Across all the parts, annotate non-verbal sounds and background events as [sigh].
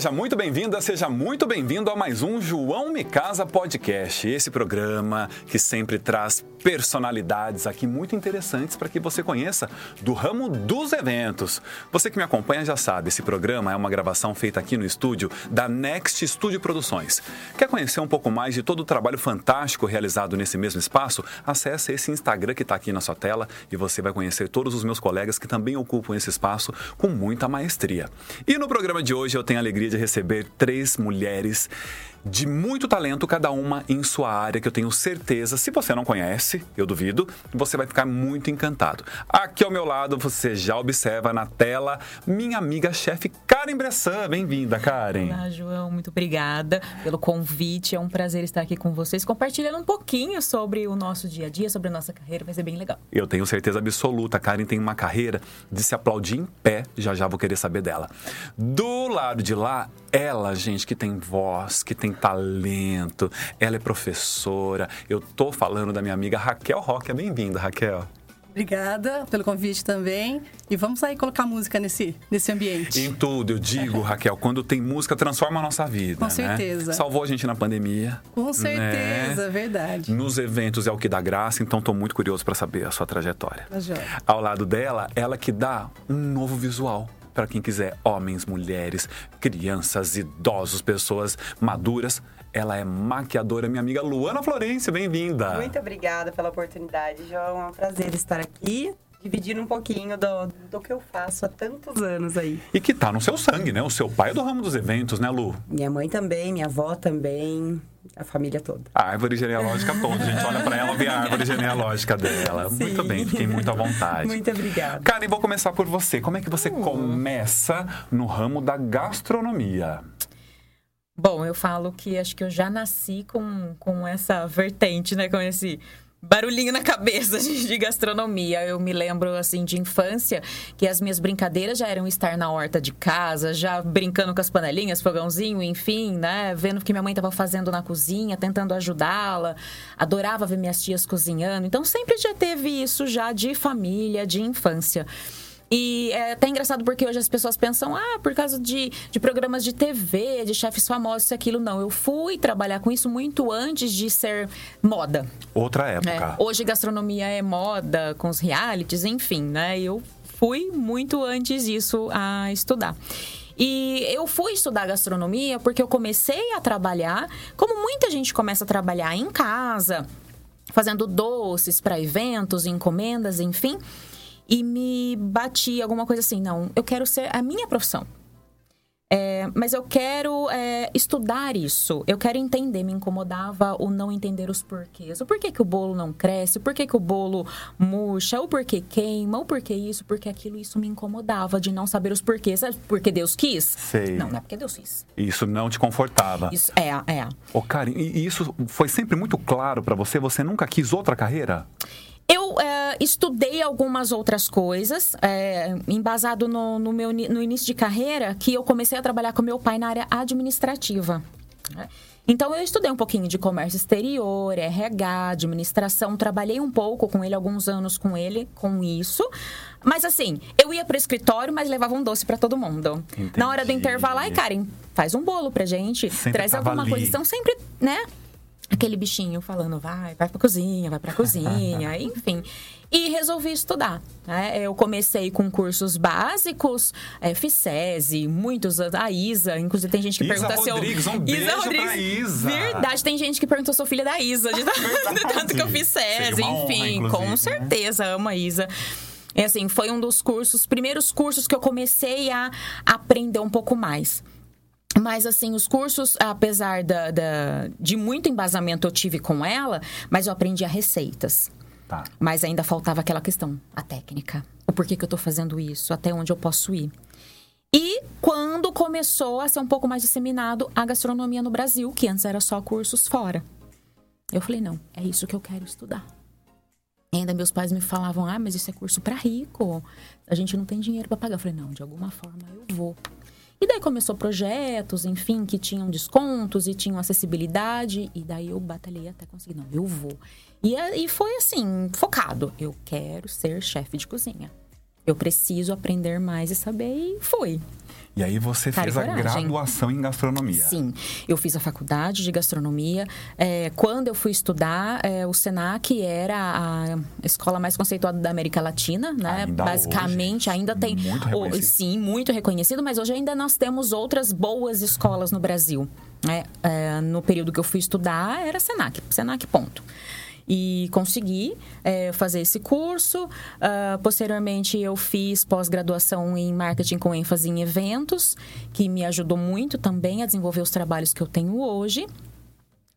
Seja muito bem-vinda, seja muito bem-vindo a mais um João Me Casa Podcast. Esse programa que sempre traz personalidades aqui muito interessantes para que você conheça do ramo dos eventos. Você que me acompanha já sabe, esse programa é uma gravação feita aqui no estúdio da Next Studio Produções. Quer conhecer um pouco mais de todo o trabalho fantástico realizado nesse mesmo espaço? Acesse esse Instagram que está aqui na sua tela e você vai conhecer todos os meus colegas que também ocupam esse espaço com muita maestria. E no programa de hoje eu tenho a alegria de receber três mulheres de muito talento, cada uma em sua área, que eu tenho certeza, se você não conhece, eu duvido, você vai ficar muito encantado. Aqui ao meu lado, você já observa na tela minha amiga chefe Karen Bressan. Bem-vinda, Karen. Olá, João, muito obrigada pelo convite. É um prazer estar aqui com vocês, compartilhando um pouquinho sobre o nosso dia a dia, sobre a nossa carreira. Vai ser bem legal. Eu tenho certeza absoluta, a Karen tem uma carreira de se aplaudir em pé. Já já vou querer saber dela. Do lado de lá, ela, gente, que tem voz, que tem talento, ela é professora. Eu tô falando da minha amiga Raquel Roque. Bem-vinda, Raquel. Obrigada pelo convite também. E vamos aí colocar música nesse, nesse ambiente. Em tudo, eu digo, Raquel, quando tem música, transforma a nossa vida. Com né? certeza. Salvou a gente na pandemia. Com certeza, né? verdade. Nos eventos é o que dá graça, então estou muito curioso para saber a sua trajetória. Tá Ao lado dela, ela que dá um novo visual para quem quiser, homens, mulheres, crianças, idosos, pessoas maduras. Ela é maquiadora, minha amiga Luana Florencio, bem-vinda. Muito obrigada pela oportunidade, João. É um prazer estar aqui dividindo um pouquinho do, do que eu faço há tantos anos aí. E que tá no seu sangue, né? O seu pai é do ramo dos eventos, né, Lu? Minha mãe também, minha avó também, a família toda. A árvore genealógica toda. A gente olha para ela, vê a árvore genealógica dela. Sim. Muito bem, fiquei muito à vontade. Muito obrigada. Cara, e vou começar por você. Como é que você hum. começa no ramo da gastronomia? Bom, eu falo que acho que eu já nasci com, com essa vertente, né? Com esse barulhinho na cabeça [laughs] de, gastronomia. Eu me lembro, assim, de infância, que as minhas brincadeiras já eram estar na horta de casa, já brincando com as panelinhas, fogãozinho, enfim, né? Vendo o que minha mãe estava fazendo na cozinha, tentando ajudá-la. Adorava ver minhas tias cozinhando. Então, sempre já teve isso já de família, de infância. E é até engraçado porque hoje as pessoas pensam, ah, por causa de, de programas de TV, de chefes famosos, isso aquilo. Não, eu fui trabalhar com isso muito antes de ser moda. Outra época. É, hoje gastronomia é moda, com os realities, enfim, né? Eu fui muito antes disso a estudar. E eu fui estudar gastronomia porque eu comecei a trabalhar, como muita gente começa a trabalhar em casa, fazendo doces para eventos, encomendas, enfim e me bati alguma coisa assim, não, eu quero ser a minha profissão. É, mas eu quero é, estudar isso. Eu quero entender. Me incomodava o não entender os porquês. O porquê que o bolo não cresce, o porquê que o bolo murcha, o porquê queima, o porquê isso, porque aquilo. Isso me incomodava de não saber os porquês. É porque Deus quis? Sei. Não, não é porque Deus quis. Isso não te confortava. Isso, é, é. Ô, Karen, e isso foi sempre muito claro para você? Você nunca quis outra carreira? Eu é, estudei algumas outras coisas, é, embasado no, no, meu, no início de carreira, que eu comecei a trabalhar com meu pai na área administrativa. Né? Então, eu estudei um pouquinho de comércio exterior, RH, administração. Trabalhei um pouco com ele, alguns anos com ele, com isso. Mas, assim, eu ia para o escritório, mas levava um doce para todo mundo. Entendi. Na hora do intervalo, ai, Karen, faz um bolo pra gente. Sempre traz alguma ali. coisa. Então, sempre, né? Aquele bichinho falando, vai, vai pra cozinha, vai pra cozinha, [laughs] enfim. E resolvi estudar. Né? Eu comecei com cursos básicos, é, FICESE, muitos, a Isa, inclusive tem gente que Isa pergunta Rodrigues, se eu. Um Isa Rodrigues, Isa. Verdade, tem gente que perguntou se eu sou filha da Isa, de, tanto que eu fiz SESI, enfim, honra, com né? certeza, amo a Isa. É assim, foi um dos cursos, primeiros cursos que eu comecei a aprender um pouco mais. Mas, assim, os cursos, apesar da, da, de muito embasamento eu tive com ela, mas eu aprendi a receitas. Tá. Mas ainda faltava aquela questão, a técnica. O porquê que eu tô fazendo isso, até onde eu posso ir. E quando começou a ser um pouco mais disseminado a gastronomia no Brasil, que antes era só cursos fora. Eu falei, não, é isso que eu quero estudar. E ainda meus pais me falavam, ah, mas isso é curso para rico. A gente não tem dinheiro para pagar. Eu falei, não, de alguma forma eu vou. E daí começou projetos, enfim, que tinham descontos e tinham acessibilidade. E daí eu batalhei até conseguir. Não, eu vou. E, e foi assim, focado. Eu quero ser chefe de cozinha. Eu preciso aprender mais e saber. E fui. E aí você Cara fez a graduação em gastronomia. Sim, eu fiz a faculdade de gastronomia. É, quando eu fui estudar, é, o Senac era a escola mais conceituada da América Latina, né? Ainda Basicamente, hoje. ainda tem. Muito reconhecido. sim, muito reconhecido, mas hoje ainda nós temos outras boas escolas no Brasil. né? É, no período que eu fui estudar, era Senac, Senac, ponto. E consegui é, fazer esse curso. Ah, posteriormente, eu fiz pós-graduação em marketing com ênfase em eventos, que me ajudou muito também a desenvolver os trabalhos que eu tenho hoje.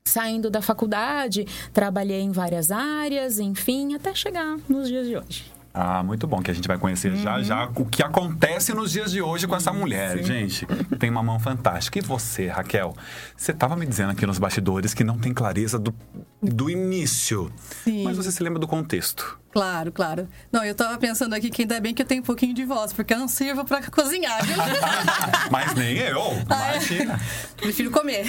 Saindo da faculdade, trabalhei em várias áreas, enfim, até chegar nos dias de hoje. Ah, muito bom, que a gente vai conhecer já Uhum. já o que acontece nos dias de hoje com essa mulher. Gente, tem uma mão fantástica. E você, Raquel? Você estava me dizendo aqui nos bastidores que não tem clareza do, do início. Sim. Mas você se lembra do contexto. Claro, claro. Não, eu tava pensando aqui que ainda bem que eu tenho um pouquinho de voz, porque eu não sirvo pra cozinhar, viu? [laughs] Mas nem eu, Ah, é? imagina. Prefiro comer.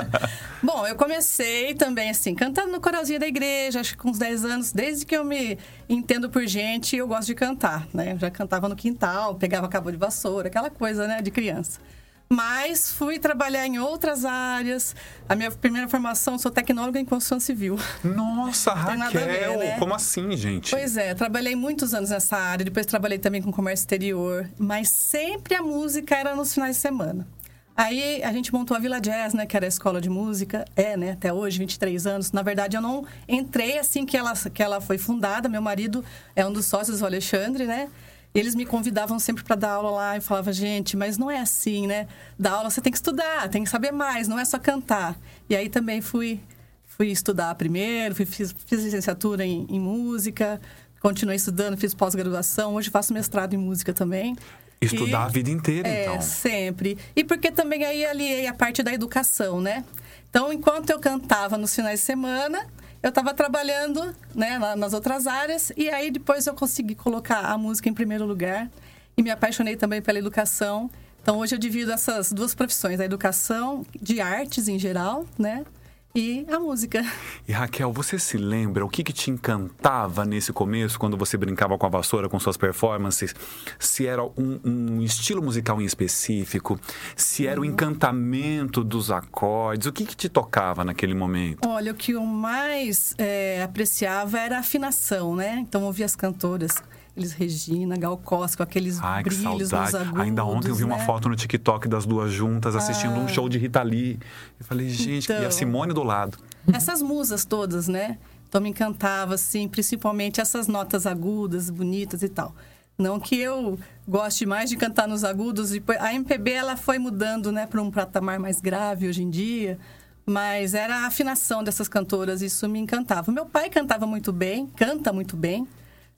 [laughs] Bom, eu comecei também assim, cantando no coralzinho da igreja, acho que com uns 10 anos, desde que eu me entendo por gente, eu gosto de cantar, né? Eu já cantava no quintal, pegava cabo de vassoura, aquela coisa, né, de criança. Mas fui trabalhar em outras áreas. A minha primeira formação, sou tecnóloga em construção civil. Nossa, a ver, Raquel, né? como assim, gente? Pois é, trabalhei muitos anos nessa área, depois trabalhei também com comércio exterior, mas sempre a música era nos finais de semana. Aí a gente montou a Vila Jazz, né, que era a escola de música, é, né, até hoje, 23 anos. Na verdade, eu não entrei assim que ela, que ela foi fundada, meu marido é um dos sócios, o Alexandre, né? Eles me convidavam sempre para dar aula lá e falava, gente, mas não é assim, né? Da aula você tem que estudar, tem que saber mais, não é só cantar. E aí também fui fui estudar primeiro, fui- fiz, fiz licenciatura em, em música, continuei estudando, fiz pós-graduação, hoje faço mestrado em música também. Estudar E- a vida inteira, é, então. sempre. E porque também aí aliei a parte da educação, né? Então, enquanto eu cantava nos finais de semana, eu estava trabalhando né, na- nas outras áreas e aí depois eu consegui colocar a música em primeiro lugar e me apaixonei também pela educação. Então, hoje eu divido essas duas profissões, a educação de artes em geral, né? E a música. E Raquel, você se lembra o que, que te encantava nesse começo, quando você brincava com a vassoura, com suas performances? Se era um, um estilo musical em específico? Se era o encantamento dos acordes? O que, que te tocava naquele momento? Olha, o que eu mais é, apreciava era a afinação, né? Então, ouvia as cantoras, eles Regina, Gal Costa, com aqueles Ai, brilhos nos agudos, Ainda ontem eu vi uma né? foto no TikTok das duas juntas assistindo um show de Rita Lee. Eu falei, gente, e a Então. Simone do lado. Essas musas todas, né? Então, me encantava, assim, principalmente essas notas agudas, bonitas e tal. Não que eu goste mais de cantar nos agudos. depois- A MPB, ela foi mudando, né, para um patamar mais grave hoje em dia. Mas era a afinação dessas cantoras, isso me encantava. Meu pai cantava muito bem, canta muito bem.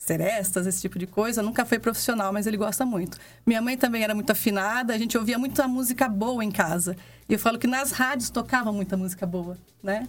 Serestas, esse tipo de coisa. Nunca foi profissional, mas ele gosta muito. Minha mãe também era muito afinada, a gente ouvia muita música boa em casa. E eu falo que nas rádios tocava muita música boa, né?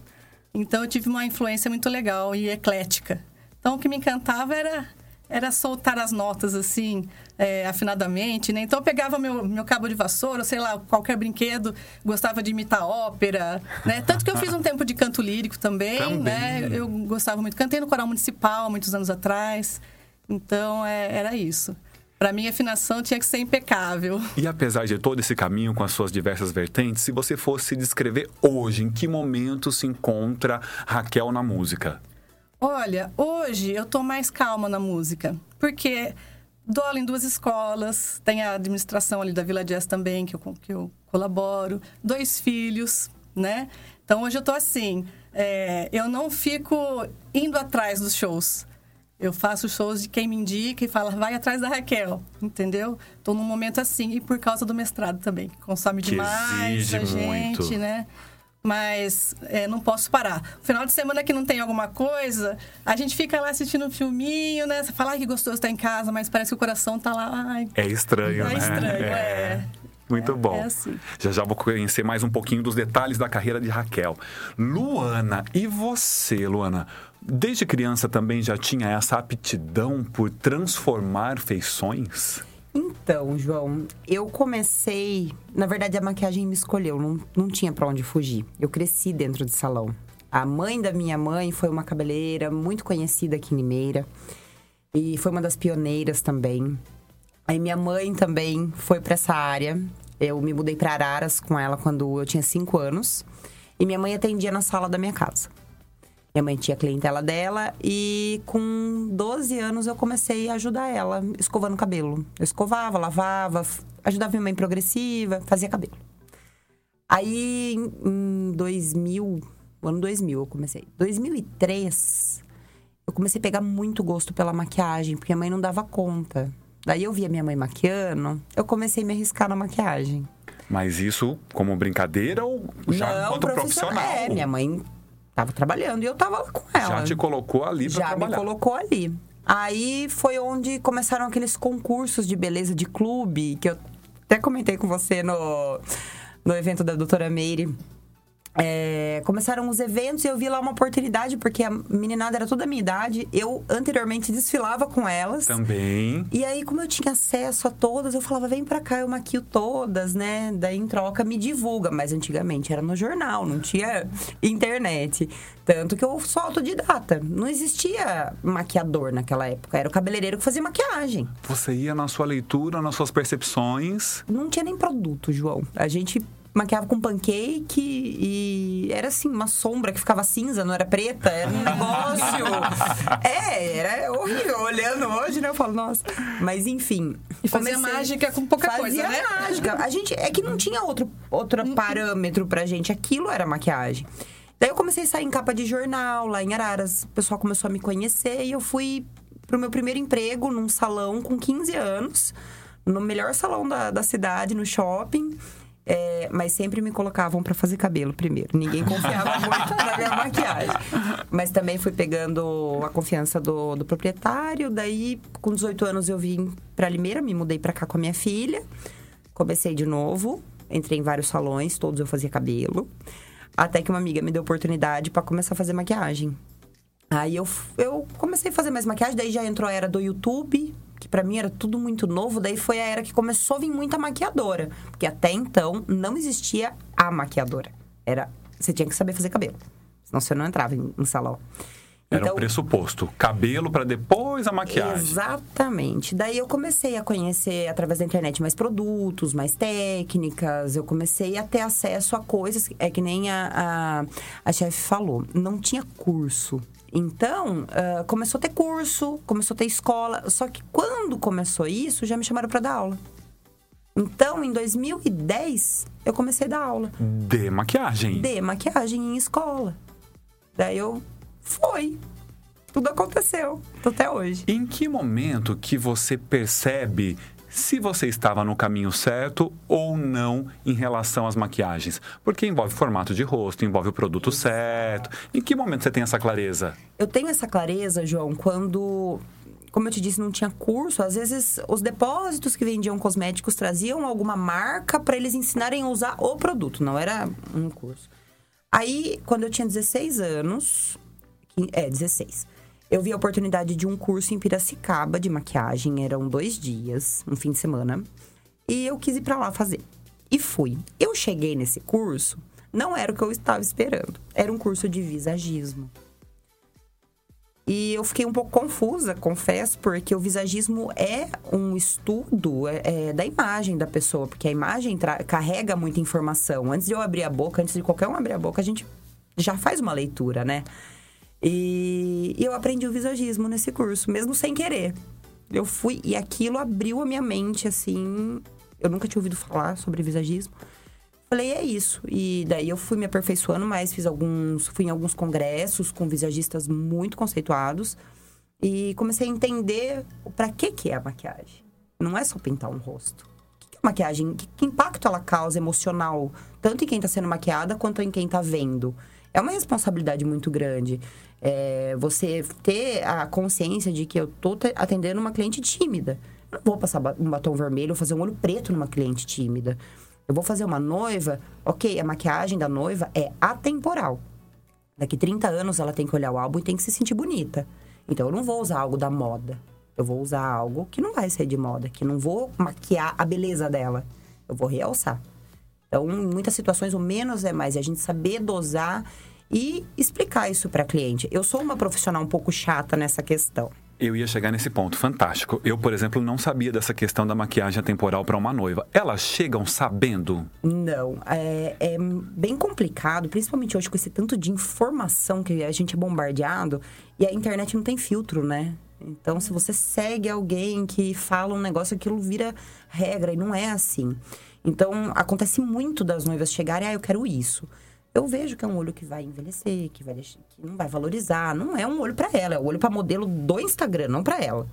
Então eu tive uma influência muito legal e eclética. Então o que me encantava era era soltar as notas assim, é, afinadamente, né? Então eu pegava meu, meu cabo de vassoura, sei lá, qualquer brinquedo, gostava de imitar ópera, né? Tanto que eu fiz um tempo de canto lírico também, Também. né? Eu gostava muito. Cantei no coral municipal há muitos anos atrás. Então é, era isso. Para mim a afinação tinha que ser impecável. E apesar de todo esse caminho com as suas diversas vertentes, se você fosse descrever hoje, em que momento se encontra Raquel na música? Olha, hoje eu tô mais calma na música, porque dou aula em duas escolas, tem a administração ali da Vila Jazz também, que eu, que eu colaboro, dois filhos, né? Então hoje eu tô assim, é, eu não fico indo atrás dos shows. Eu faço shows de quem me indica e fala, vai atrás da Raquel, entendeu? Tô num momento assim, e por causa do mestrado também, que consome Que demais a gente, muito. né? Mas é, não posso parar. Final de semana que não tem alguma coisa, a gente fica lá assistindo um filminho, né? Você fala, que gostoso estar em casa, mas parece que o coração tá lá. Ai, É estranho, É né? estranho, é. Muito É, bom. é assim. Já já vou conhecer mais um pouquinho dos detalhes da carreira de Raquel. Luana, e você, Luana? Desde criança também já tinha essa aptidão por transformar feições? Então, João, eu comecei. Na verdade, a maquiagem me escolheu, não, não tinha pra onde fugir. Eu cresci dentro de salão. A mãe da minha mãe foi uma cabeleireira muito conhecida aqui em Limeira. E foi uma das pioneiras também. Aí minha mãe também foi para essa área. Eu me mudei para Araras com ela quando eu tinha cinco anos. E minha mãe atendia na sala da minha casa. Minha mãe tinha a clientela dela e com 12 anos eu comecei a ajudar ela escovando cabelo. Eu escovava, lavava, ajudava minha mãe progressiva, fazia cabelo. Aí em 2000, ano 2000 eu comecei. 2003 eu comecei a pegar muito gosto pela maquiagem, porque a mãe não dava conta. Daí eu via minha mãe maquiando, eu comecei a me arriscar na maquiagem. Mas isso como brincadeira ou já não, enquanto profissional? É, minha mãe tava trabalhando e eu tava lá com ela. Já te colocou ali pra Já trabalhar. me colocou ali. Aí foi onde começaram aqueles concursos de beleza de clube, que eu até comentei com você no, no evento da doutora Meire. É, começaram os eventos e eu vi lá uma oportunidade, porque a meninada era toda a minha idade. Eu anteriormente desfilava com elas. Também. E aí, como eu tinha acesso a todas, eu falava, vem pra cá, eu maquio todas, né? Daí, em troca, me divulga. Mas antigamente era no jornal, não tinha internet. Tanto que eu sou autodidata. Não existia maquiador naquela época. Era o cabeleireiro que fazia maquiagem. Você ia na sua leitura, nas suas percepções. Não tinha nem produto, João. A gente maquiava com pancake e era assim, uma sombra que ficava cinza, não era preta, era um [laughs] negócio. é, era horrível. Olhando hoje, né? Eu falo, nossa. Mas enfim. E fazia comecei- mágica com pouca fazia coisa, né? mágica. A gente, é que não tinha outro, outro parâmetro pra gente. Aquilo era maquiagem. Daí eu comecei a sair em capa de jornal lá em Araras. O pessoal começou a me conhecer e eu fui pro meu primeiro emprego num salão com 15 anos, no melhor salão da, da cidade, no shopping. É, mas sempre me colocavam pra fazer cabelo primeiro. Ninguém confiava [laughs] muito na minha maquiagem. Mas também fui pegando a confiança do, do proprietário. Daí, com 18 anos, eu vim pra Limeira, me mudei pra cá com a minha filha. Comecei de novo, entrei em vários salões, todos eu fazia cabelo. Até que uma amiga me deu oportunidade pra começar a fazer maquiagem. Aí eu, eu comecei a fazer mais maquiagem, daí já entrou a era do YouTube, que pra mim era tudo muito novo, daí foi a era que começou a vir muita maquiadora. Porque até então não existia a maquiadora. Era. Você tinha que saber fazer cabelo. Senão você não entrava em, em salão. Era um pressuposto. Cabelo pra depois a maquiagem. Exatamente. Daí eu comecei a conhecer através da internet mais produtos, mais técnicas. Eu comecei a ter acesso a coisas. É que nem a, a, a chefe falou, não tinha curso. Então, ah, começou a ter curso, começou a ter escola. Só que quando começou isso, já me chamaram para dar aula. Então, em 2010, eu comecei a dar aula De maquiagem. de maquiagem em escola. Daí eu fui. Tudo aconteceu. Tô até hoje. Em que momento que você percebe se você estava no caminho certo ou não em relação às maquiagens? Porque envolve formato de rosto, envolve o produto certo. Em que momento você tem essa clareza? Eu tenho essa clareza, João, quando, como eu te disse, não tinha curso. Às vezes, os depósitos que vendiam cosméticos traziam alguma marca para eles ensinarem a usar o produto, não era um curso. Aí, quando eu tinha 16 anos, é, 16, eu vi a oportunidade de um curso em Piracicaba de maquiagem. Eram dois dias, um fim de semana. E eu quis ir pra lá fazer. E fui. Eu cheguei nesse curso, não era o que eu estava esperando. Era um curso de visagismo. E eu fiquei um pouco confusa, confesso, porque o visagismo é um estudo é, é, da imagem da pessoa, porque a imagem carrega muita informação. Antes de eu abrir a boca, antes de qualquer um abrir a boca, a gente já faz uma leitura, né? E, e eu aprendi o visagismo nesse curso, mesmo sem querer. Eu fui e aquilo abriu a minha mente, assim. Eu nunca tinha ouvido falar sobre visagismo. Falei, é isso. E daí eu fui me aperfeiçoando mais, fiz alguns. Fui em alguns congressos com visagistas muito conceituados. E comecei a entender para que, que é a maquiagem. Não é só pintar um rosto. O que, que a maquiagem, que, que impacto ela causa emocional, tanto em quem está sendo maquiada quanto em quem está vendo? É uma responsabilidade muito grande. É, você ter a consciência de que eu tô te- atendendo uma cliente tímida. Eu não vou passar um batom vermelho ou fazer um olho preto numa cliente tímida. Eu vou fazer uma noiva, ok, a maquiagem da noiva é atemporal. Daqui 30 anos ela tem que olhar o álbum e tem que se sentir bonita. Então eu não vou usar algo da moda. Eu vou usar algo que não vai ser de moda, que não vou maquiar a beleza dela. Eu vou realçar. Então, em muitas situações, o menos é mais. É a gente saber dosar e explicar isso para cliente. Eu sou uma profissional um pouco chata nessa questão. Eu ia chegar nesse ponto, fantástico. Eu, por exemplo, não sabia dessa questão da maquiagem temporal para uma noiva. Elas chegam sabendo? Não, é, é, bem complicado, principalmente hoje com esse tanto de informação que a gente é bombardeado e a internet não tem filtro, né? Então, se você segue alguém que fala um negócio, aquilo vira regra e não é assim. Então, acontece muito das noivas chegarem, ah, eu quero isso eu vejo que é um olho que vai envelhecer, que, vai deixar, que não vai valorizar. Não é um olho para ela, é um olho para modelo do Instagram, não para ela.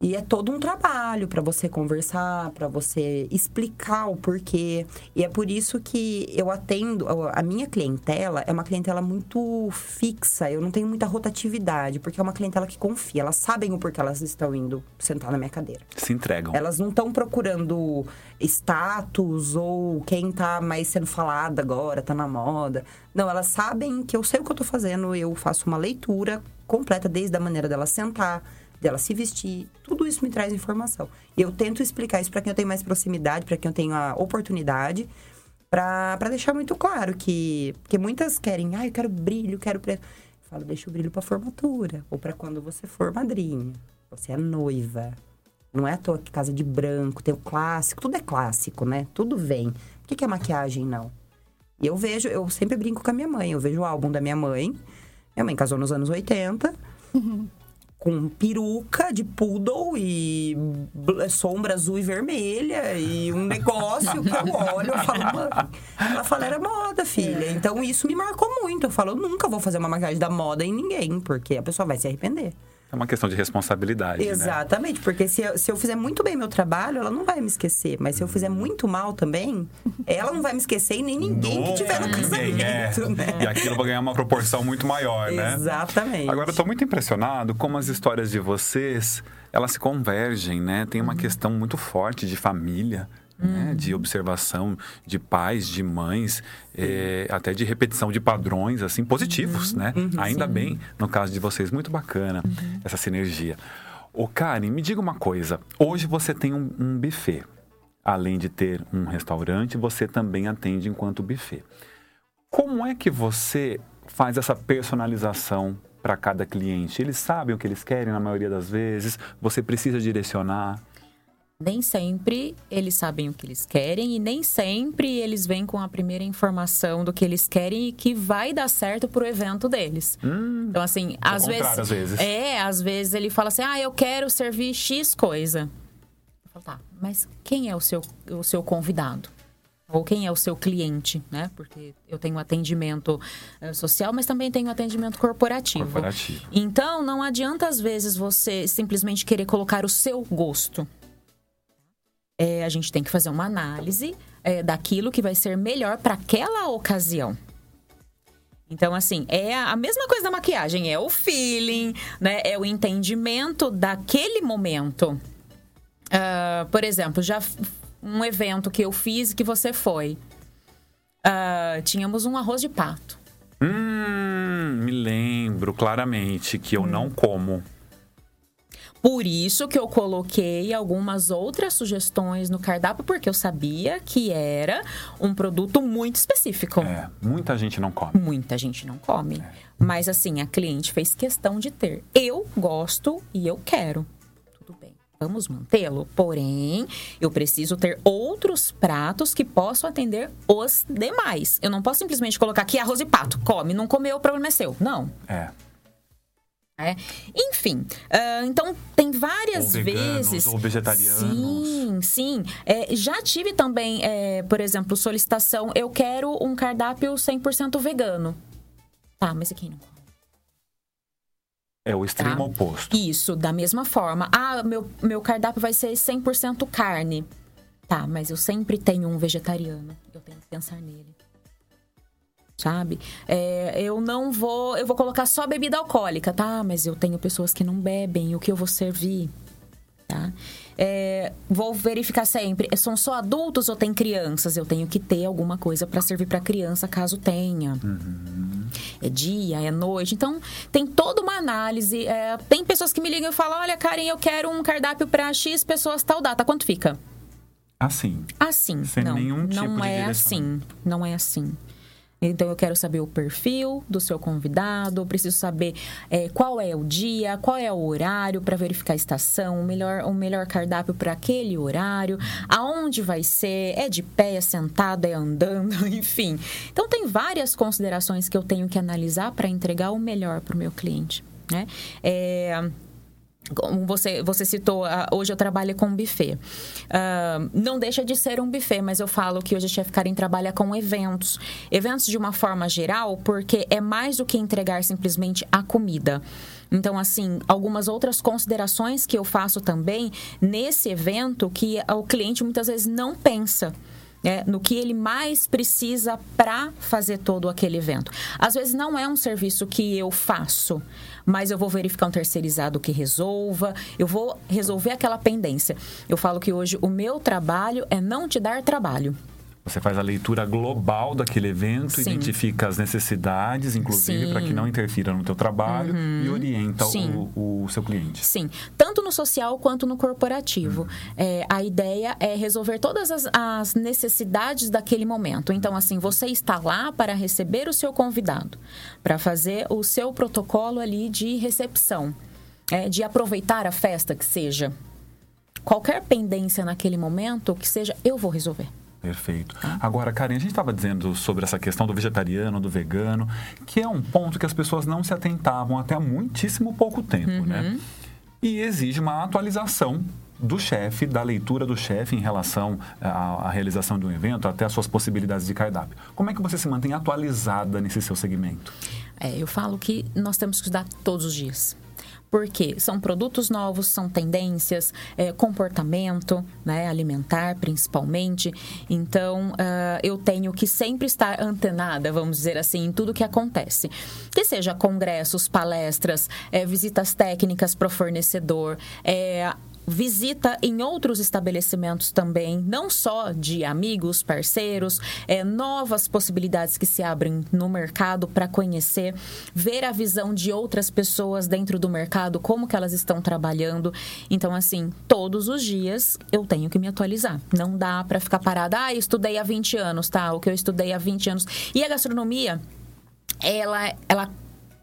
E é todo um trabalho para você conversar, para você explicar o porquê. E é por isso que eu atendo. A minha clientela é uma clientela muito fixa, eu não tenho muita rotatividade, porque é uma clientela que confia. Elas sabem o porquê elas estão indo sentar na minha cadeira. Se entregam. Elas não estão procurando status ou quem tá mais sendo falada agora, tá na moda. Não, elas sabem que eu sei o que eu tô fazendo, eu faço uma leitura completa desde a maneira dela sentar dela se vestir, tudo isso me traz informação. E eu tento explicar isso para quem eu tenho mais proximidade, para quem eu tenho a oportunidade, para deixar muito claro que, que muitas querem, ah, eu quero brilho, quero preto. Eu falo, deixa o brilho para formatura, ou para quando você for madrinha. Você é noiva. Não é à toa que casa de branco, tem o clássico, tudo é clássico, né? Tudo vem. Por que, que é maquiagem não? E eu vejo, eu sempre brinco com a minha mãe, eu vejo o álbum da minha mãe. Minha mãe casou nos anos 80. Uhum com peruca de poodle e sombra azul e vermelha e um negócio que eu [laughs] olho eu falo, mãe. Ela fala, era moda, filha. É. Então isso me marcou muito. Eu falo, eu nunca vou fazer uma maquiagem da moda em ninguém, porque a pessoa vai se arrepender. É uma questão de responsabilidade. Né? Exatamente, né? porque se eu, se eu fizer muito bem meu trabalho, ela não vai me esquecer. Mas se eu fizer muito mal também, ela não vai me esquecer e nem ninguém que tiver no casamento. É. Né? E aquilo vai ganhar uma proporção muito maior, né? Exatamente. Agora, eu tô muito impressionado como as histórias de vocês, elas se convergem, né? Tem uma uhum. questão muito forte de família, né? de observação de pais, de mães, é, até de repetição de padrões assim positivos, uhum. né? Uhum, Ainda sim. bem, no caso de vocês, muito bacana uhum. essa sinergia. Ô, Karen, me diga uma coisa. Hoje você tem um, um buffet. Além de ter um restaurante, você também atende enquanto buffet. Como é que você faz essa personalização para cada cliente? Eles sabem o que eles querem na maioria das vezes? Você precisa direcionar? Nem sempre eles sabem o que eles querem e nem sempre eles vêm com a primeira informação do que eles querem e que vai dar certo pro evento deles. Hum, então, assim, às vezes, às vezes. É, às vezes ele fala assim: ah, eu quero servir X coisa. Eu falo, tá, mas quem é o seu, o seu convidado? Ou quem é o seu cliente, né? Porque eu tenho atendimento uh, social, mas também tenho atendimento corporativo. corporativo. Então, não adianta, às vezes, você simplesmente querer colocar o seu gosto é, a gente tem que fazer uma análise é, daquilo que vai ser melhor para aquela ocasião. Então, assim, é a mesma coisa da maquiagem, é o feeling, né? É o entendimento daquele momento. Uh, por exemplo, já um evento que eu fiz que você foi. Uh, tínhamos um arroz de pato. Hum, me lembro claramente que eu hum. não como. Por isso que eu coloquei algumas outras sugestões no cardápio, porque eu sabia que era um produto muito específico. É, muita gente não come. Muita gente não come. É. Mas assim, a cliente fez questão de ter. Eu gosto e eu quero. Tudo bem. Vamos mantê-lo, porém, eu preciso ter outros pratos que possam atender os demais. Eu não posso simplesmente colocar aqui arroz e pato. Come, não comeu, o problema é seu. Não. É. É. Enfim, uh, então tem várias ou veganos, vezes. Ou vegetarianos. Sim, sim. É, já tive também, é, por exemplo, solicitação: eu quero um cardápio 100% vegano. Tá, mas aqui não é o extremo tá? oposto. Isso, da mesma forma. Ah, meu, meu cardápio vai ser 100% carne. Tá, mas eu sempre tenho um vegetariano. Eu tenho que pensar nele sabe? É, eu não vou, eu vou colocar só bebida alcoólica, tá? Mas eu tenho pessoas que não bebem, o que eu vou servir, tá? É, vou verificar sempre, são só adultos ou tem crianças? Eu tenho que ter alguma coisa para servir para criança, caso tenha. Uhum. É dia, é noite. Então, tem toda uma análise. É, tem pessoas que me ligam e falam: Olha, Karen, eu quero um cardápio para X pessoas tal data. Quanto fica? Assim. Assim. Sem não, nenhum tipo não de é direção. assim. Não é assim. Então eu quero saber o perfil do seu convidado, preciso saber é, qual é o dia, qual é o horário para verificar a estação, o melhor, o melhor cardápio para aquele horário, aonde vai ser, é de pé, é sentado, é andando, [laughs] enfim. Então tem várias considerações que eu tenho que analisar para entregar o melhor para o meu cliente. Né? É, você, você citou, uh, hoje eu trabalho com buffet. Uh, não deixa de ser um buffet, mas eu falo que hoje a Chef Karen trabalha com eventos. Eventos de uma forma geral, porque é mais do que entregar simplesmente a comida. Então, assim, algumas outras considerações que eu faço também nesse evento que o cliente muitas vezes não pensa é, no que ele mais precisa para fazer todo aquele evento. Às vezes não é um serviço que eu faço, mas eu vou verificar um terceirizado que resolva, eu vou resolver aquela pendência. Eu falo que hoje o meu trabalho é não te dar trabalho. Você faz a leitura global daquele evento, Sim. identifica as necessidades, inclusive, para que não interfira no teu trabalho uhum. e orienta o, o, seu cliente. Sim, tanto no social quanto no corporativo. Uhum. É, a ideia é resolver todas as, as necessidades daquele momento. Então, assim, você está lá para receber o seu convidado, para fazer o seu protocolo ali de recepção, é, de aproveitar a festa que seja. Qualquer pendência naquele momento, que seja, eu vou resolver. Perfeito. Agora, Karen, a gente estava dizendo sobre essa questão do vegetariano, do vegano, que é um ponto que as pessoas não se atentavam até há muitíssimo pouco tempo, né? uhum. né? E exige uma atualização do chefe, da leitura do chefe em relação à, à, realização de um evento, até as suas possibilidades de cardápio. Como é que você se mantém atualizada nesse seu segmento? É, eu falo que nós temos que estudar todos os dias porque são produtos novos, são tendências, é, comportamento né, alimentar principalmente. Então, uh, eu tenho que sempre estar antenada, vamos dizer assim, em tudo que acontece. Que seja congressos, palestras, é, visitas técnicas para o fornecedor, é, visita em outros estabelecimentos também, não só de amigos, parceiros, é, novas possibilidades que se abrem no mercado para conhecer, ver a visão de outras pessoas dentro do mercado, como que elas estão trabalhando. Então, assim, todos os dias eu tenho que me atualizar. Não dá para ficar parada, ah, estudei há 20 anos, tá? O que eu estudei há 20 anos. E a gastronomia, ela, ela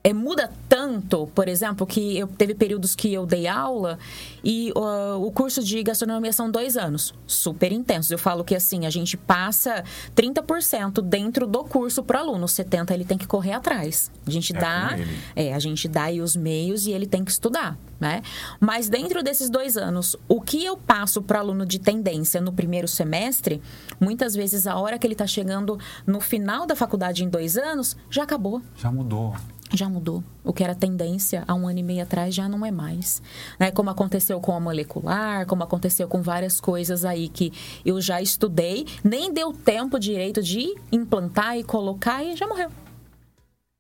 é, muda tanto, por exemplo, que eu teve períodos que eu dei aula e uh, o curso de gastronomia são dois anos, super intensos. Eu falo que assim, a gente passa 30% dentro do curso para o aluno, 70% ele tem que correr atrás. A gente é dá, é, a gente dá aí os meios e ele tem que estudar, né? Mas dentro desses dois anos, o que eu passo para aluno de tendência no primeiro semestre, muitas vezes a hora que ele está chegando no final da faculdade em dois anos, já acabou. Já mudou já mudou. O que era tendência há um ano e meio atrás já não é mais. Né? Como aconteceu com a molecular, como aconteceu com várias coisas aí que eu já estudei, nem deu tempo direito de implantar e colocar e já morreu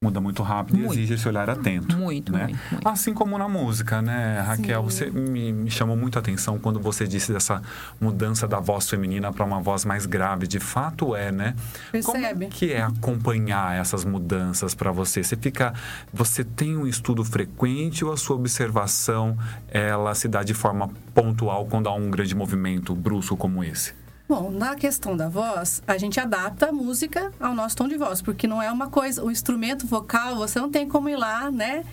muda muito rápido muito. e exige esse olhar atento. Muito, né? muito, muito. Assim como na música, né, Raquel? Sim. Você me, me, chamou muito a atenção quando você disse dessa mudança da voz feminina para uma voz mais grave. De fato é, né? Percebe. Como que é acompanhar essas mudanças para você? Você fica, você tem um estudo frequente ou a sua observação ela se dá de forma pontual quando há um grande movimento brusco como esse? Bom, na questão da voz, a gente adapta a música ao nosso tom de voz, porque não é uma coisa, o instrumento vocal, você não tem como ir lá, né?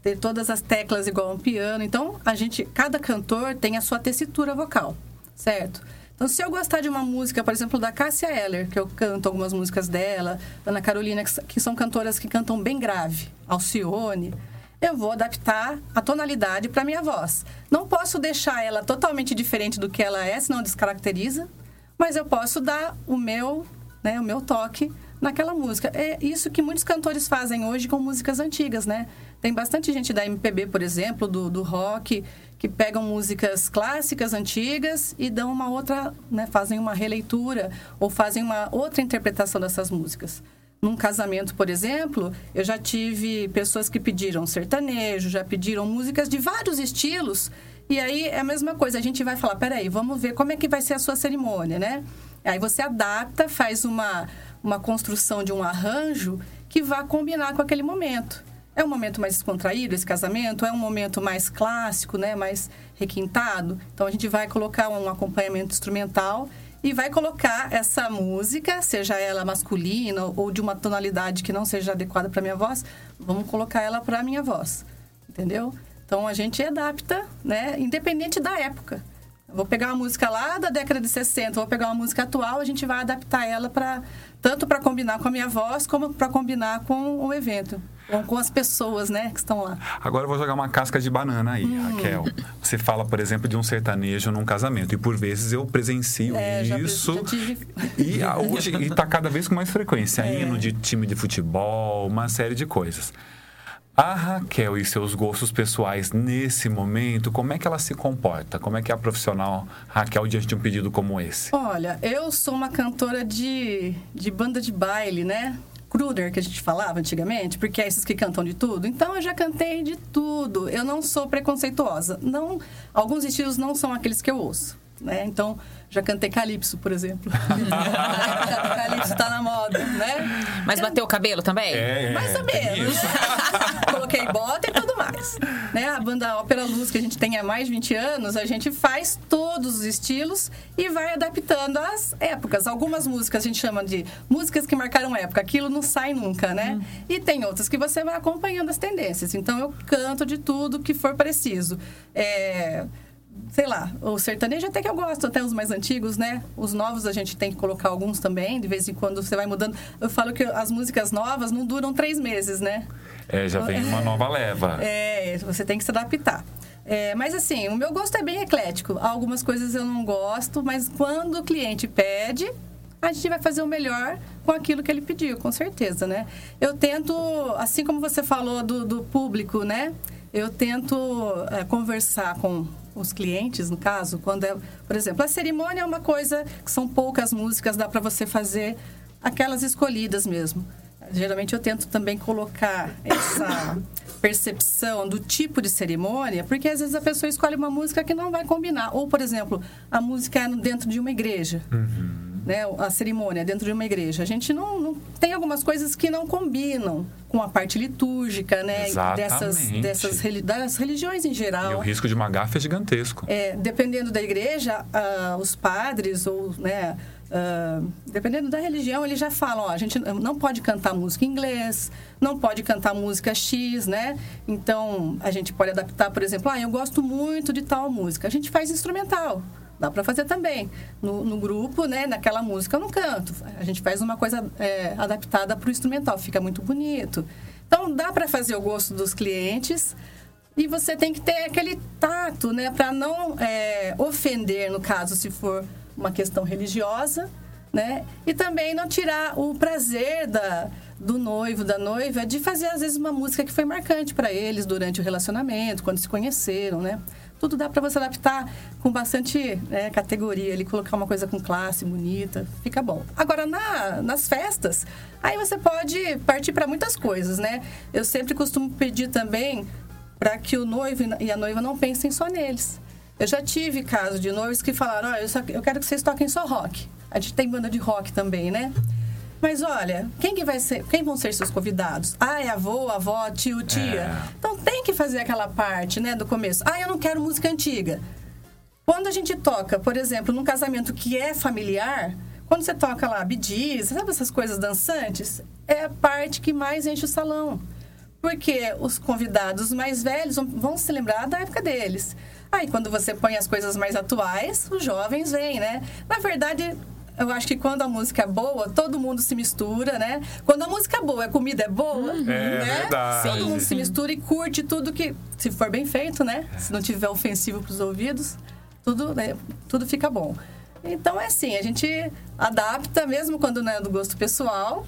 Ter todas as teclas igual um piano. Então, a gente, cada cantor tem a sua tessitura vocal, certo? Então, se eu gostar de uma música, por exemplo, da Cássia Eller, que eu canto algumas músicas dela, Ana Carolina, que são cantoras que cantam bem grave, Alcione, eu vou adaptar a tonalidade para minha voz. Não posso deixar ela totalmente diferente do que ela é, senão descaracteriza mas eu posso dar o meu, né, o meu toque naquela música. É isso que muitos cantores fazem hoje com músicas antigas, né? Tem bastante gente da MPB, por exemplo, do, do rock, que pegam músicas clássicas antigas e dão uma outra, né, fazem uma releitura ou fazem uma outra interpretação dessas músicas. Num casamento, por exemplo, eu já tive pessoas que pediram sertanejo, já pediram músicas de vários estilos e aí é a mesma coisa, a gente vai falar, peraí, vamos ver como é que vai ser a sua cerimônia, né? Aí você adapta, faz uma, uma construção de um arranjo que vá combinar com aquele momento. É um momento mais descontraído esse casamento? É um momento mais clássico, né? mais requintado? Então a gente vai colocar um acompanhamento instrumental e vai colocar essa música, seja ela masculina ou de uma tonalidade que não seja adequada para minha voz, vamos colocar ela para minha voz, entendeu? Então a gente adapta, né, independente da época. Vou pegar uma música lá da década de 60, vou pegar uma música atual, a gente vai adaptar ela para tanto para combinar com a minha voz como para combinar com o evento, ou com as pessoas, né, que estão lá. Agora eu vou jogar uma casca de banana aí, hum. Raquel. Você fala, por exemplo, de um sertanejo num casamento e por vezes eu presencio é, isso já, tive... e hoje está cada vez com mais frequência, é. hino de time de futebol, uma série de coisas. A Raquel e seus gostos pessoais nesse momento, como é que ela se comporta? Como é que é a profissional Raquel diante de um pedido como esse? Olha, eu sou uma cantora de, de banda de baile, né? Kruder, que a gente falava antigamente, porque é esses que cantam de tudo. Então eu já cantei de tudo. Eu não sou preconceituosa. Não, alguns estilos não são aqueles que eu ouço. Né? Então, já cantei Calypso, por exemplo. [laughs] Calypso tá na moda, né? Mas bateu o cabelo também? É, é mais ou menos. [laughs] Coloquei bota e tudo mais. Né? A banda Ópera Luz, que a gente tem há mais de 20 anos, a gente faz todos os estilos e vai adaptando às épocas. Algumas músicas a gente chama de músicas que marcaram época. Aquilo não sai nunca, né? Hum. E tem outras que você vai acompanhando as tendências. Então, eu canto de tudo que for preciso. É sei lá, o sertanejo até que eu gosto, até os mais antigos, né? Os novos a gente tem que colocar alguns também, de vez em quando você vai mudando. Eu falo que as músicas novas não duram três meses, né? É, já vem uma [laughs] nova leva. É, você tem que se adaptar. É, mas assim, o meu gosto é bem eclético. Algumas coisas eu não gosto, mas quando o cliente pede, a gente vai fazer o melhor com aquilo que ele pediu, com certeza, né? Eu tento, assim como você falou do, do público, né? Eu tento é, conversar com os clientes, no caso, quando é, por exemplo, a cerimônia é uma coisa que são poucas músicas, dá para você fazer aquelas escolhidas mesmo. Geralmente eu tento também colocar essa percepção do tipo de cerimônia, porque às vezes a pessoa escolhe uma música que não vai combinar. Ou, por exemplo, a música é dentro de uma igreja. Uhum né, a cerimônia dentro de uma igreja. A gente não, não, tem algumas coisas que não combinam com a parte litúrgica, né, dessas, dessas das religiões em geral. E o risco de uma gafe é gigantesco. É, dependendo da igreja, uh, os padres ou, né, uh, dependendo da religião, eles já falam, ó, a gente não pode cantar música em inglês, não pode cantar música X, né? Então, a gente pode adaptar, por exemplo, ah, eu gosto muito de tal música. A gente faz instrumental. Dá para fazer também. No, no, grupo, né, naquela música eu não canto. A gente faz uma coisa é, adaptada para o instrumental, fica muito bonito. Então, dá para fazer o gosto dos clientes e você tem que ter aquele tato, né, para não é, ofender, no caso, se for uma questão religiosa, né? E também não tirar o prazer da, do noivo, da noiva, de fazer, às vezes, uma música que foi marcante para eles durante o relacionamento, quando se conheceram, né? Tudo dá para você adaptar com bastante né, categoria, ele colocar uma coisa com classe, bonita, fica bom. Agora, na, nas festas, aí você pode partir para muitas coisas, né? Eu sempre costumo pedir também para que o noivo e a noiva não pensem só neles. Eu já tive casos de noivos que falaram, oh, eu, eu quero que vocês toquem só rock. A gente tem banda de rock também, né? Mas olha, quem que vai ser, quem vão ser seus convidados? Ah, é avô, avó, tio, tia. É. Então tem que fazer aquela parte, né, do começo. Ah, eu não quero música antiga. Quando a gente toca, por exemplo, num casamento que é familiar, quando você toca lá bidis, sabe essas coisas dançantes, é a parte que mais enche o salão. Porque os convidados mais velhos vão se lembrar da época deles. Aí, quando você põe as coisas mais atuais, os jovens vêm, né? Na verdade, eu acho que quando a música é boa, todo mundo se mistura, né? Quando a música é boa, a comida é boa, uhum. é, né? Verdade. Todo mundo se mistura e curte tudo que, se for bem feito, né? Se não tiver ofensivo para os ouvidos, tudo, né? tudo fica bom. Então é assim, a gente adapta mesmo quando não é do gosto pessoal.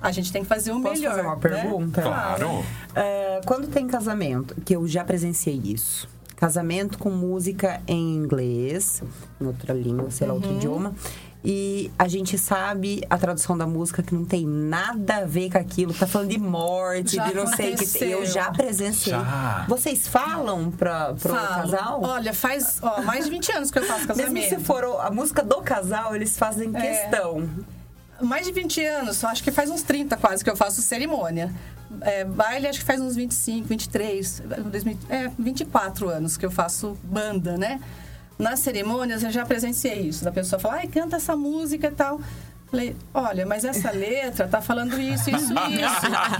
A gente tem que fazer o Posso melhor. fazer uma né? pergunta? Claro. É, quando tem casamento, que eu já presenciei isso. Casamento com música em inglês, em outra língua, sei lá, uhum. outro idioma e a gente sabe a tradução da música que não tem nada a ver com aquilo, tá falando de morte, já de não sei que. Eu já presenciei. Já. Vocês falam para pro Falo. casal? Olha, faz ó, mais de 20 anos que eu faço casamento. Mesmo se for a música do casal, eles fazem é. questão. Mais de 20 anos, acho que faz uns 30 quase que eu faço cerimônia. É, baile, acho que faz uns 25, 23, 2000, é, 24 anos que eu faço banda, né? Nas cerimônias eu já presenciei isso, da pessoa falar, ai, canta essa música e tal. Falei, olha, mas essa letra tá falando isso, isso, isso.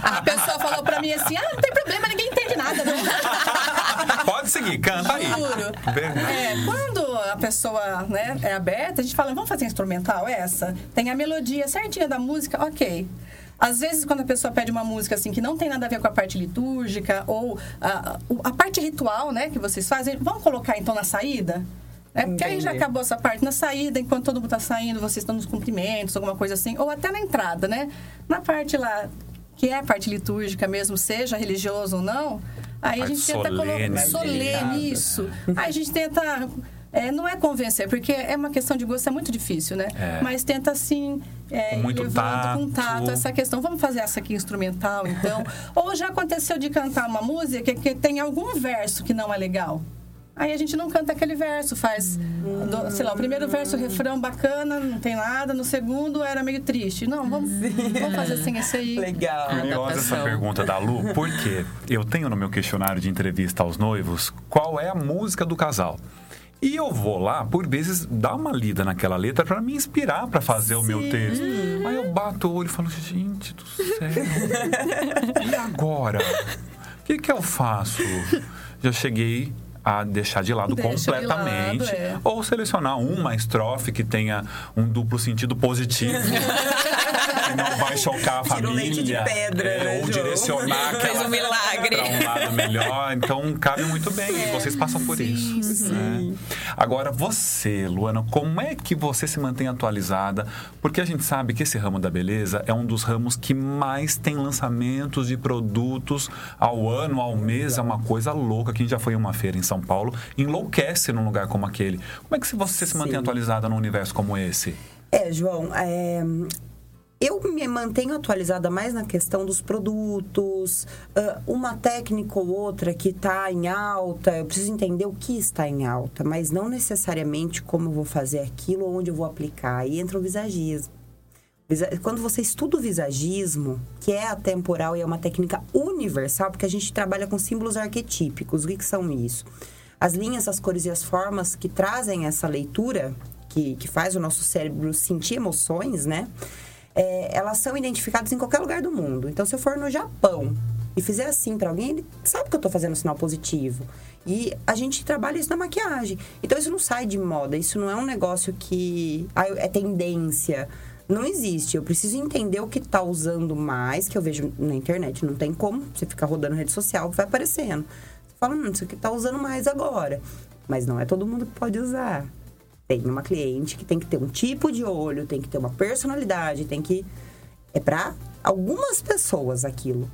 A pessoa falou pra mim assim, ah, não tem problema, ninguém entende nada, não. [laughs] Pode seguir, canta aí. Juro. É, quando a pessoa né, é aberta, a gente fala, vamos fazer instrumental essa? Tem a melodia certinha da música, ok. Às vezes, quando a pessoa pede uma música assim que não tem nada a ver com a parte litúrgica ou a, a parte ritual, né, que vocês fazem, vamos colocar então na saída? É, porque aí já acabou essa parte na saída, enquanto todo mundo está saindo, vocês estão nos cumprimentos, alguma coisa assim, ou até na entrada, né? Na parte lá, que é a parte litúrgica mesmo, seja religioso ou não, aí a gente tenta colocar. Solene, isso. Aí a gente tenta. É, não é convencer, porque é uma questão de gosto, é muito difícil, né? É. Mas tenta assim, é, muito levando tato. com tato essa questão. Vamos fazer essa aqui instrumental, então. [laughs] Ou já aconteceu de cantar uma música que tem algum verso que não é legal. Aí a gente não canta aquele verso, faz, do- sei lá, o primeiro verso, o refrão bacana, não tem nada, no segundo era meio triste. Não, vamos, vamos fazer assim esse aí. Legal. Curiosa essa pergunta da Lu, porque eu tenho no meu questionário de entrevista aos noivos qual é a música do casal. E eu vou lá, por vezes, dar uma lida naquela letra para me inspirar para fazer o meu texto. Aí eu bato o olho e falo, gente do céu, e agora? O que, que eu faço? Já cheguei a deixar de lado Deixa de completamente. lado, é. Ou selecionar uma estrofe que tenha um duplo sentido positivo. [laughs] que não vai chocar a família. leite de pedra, é, né, ou João? direcionar Fez aquela um milagre. para um lado melhor. Então cabe muito bem. e vocês passam por isso. né? Agora, você, Luana, como é que você se mantém atualizada? Porque a gente sabe que esse ramo da beleza é um dos ramos que mais tem lançamentos de produtos ao ano, ao mês. É uma coisa louca. Quem já foi em uma feira em São Paulo enlouquece num lugar como aquele. Como é que você se mantém Sim. atualizada num universo como esse? É, João, é, eu me mantenho atualizada mais na questão dos produtos, uma técnica ou outra que está em alta, eu preciso entender o que está em alta, mas não necessariamente como eu vou fazer aquilo, onde eu vou aplicar. Aí entra o visagismo. Visa- Quando você estuda o visagismo, que é atemporal e é uma técnica universal, porque a gente trabalha com símbolos arquetípicos. O que, que são isso? As linhas, as cores e as formas que trazem essa leitura, que, que faz o nosso cérebro sentir emoções, né? É, elas são identificadas em qualquer lugar do mundo. Então, se eu for no Japão e fizer assim para alguém, ele sabe que eu tô fazendo sinal positivo. E a gente trabalha isso na maquiagem. Então, isso não sai de moda. Isso não é um negócio que ah, é tendência. Não existe. Eu preciso entender o que tá usando mais, que eu vejo na internet. Não tem como. Você ficar rodando rede social, vai aparecendo. Você fala, hum, isso aqui tá usando mais agora. Mas não é todo mundo que pode usar. Tem uma cliente que tem que ter um tipo de olho, tem que ter uma personalidade, tem que. É para algumas pessoas aquilo.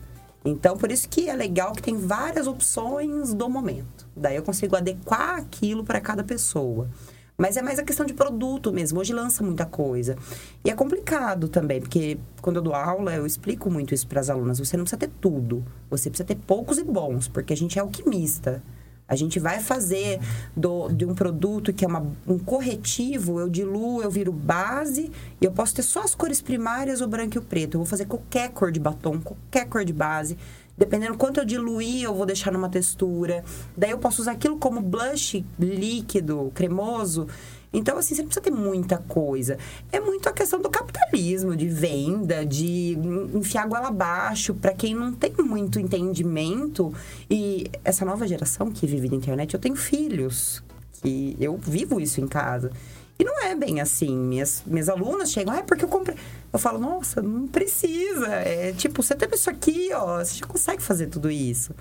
Então, por isso que é legal que tem várias opções do momento. Daí eu consigo adequar aquilo para cada pessoa. Mas é mais a questão de produto mesmo. Hoje lança muita coisa. E é complicado também, porque quando eu dou aula, eu explico muito isso para as alunas. Você não precisa ter tudo. Você precisa ter poucos e bons, porque a gente é alquimista. A gente vai fazer do, de um produto que é uma- um corretivo, eu diluo, eu viro base, e eu posso ter só as cores primárias, o branco e o preto. Eu vou fazer qualquer cor de batom, qualquer cor de base. Dependendo quanto eu diluir, eu vou deixar numa textura. Daí eu posso usar aquilo como blush líquido, cremoso. Então, assim, você não precisa ter muita coisa. É muito a questão do capitalismo, de venda, de enfiar goela abaixo para quem não tem muito entendimento. E essa nova geração que vive na internet, eu tenho filhos, que eu vivo isso em casa. E não é bem assim. Minhas, minhas alunas chegam, ah, é porque eu comprei. Eu falo, nossa, não precisa. É tipo, você teve isso aqui, ó, você já consegue fazer tudo isso.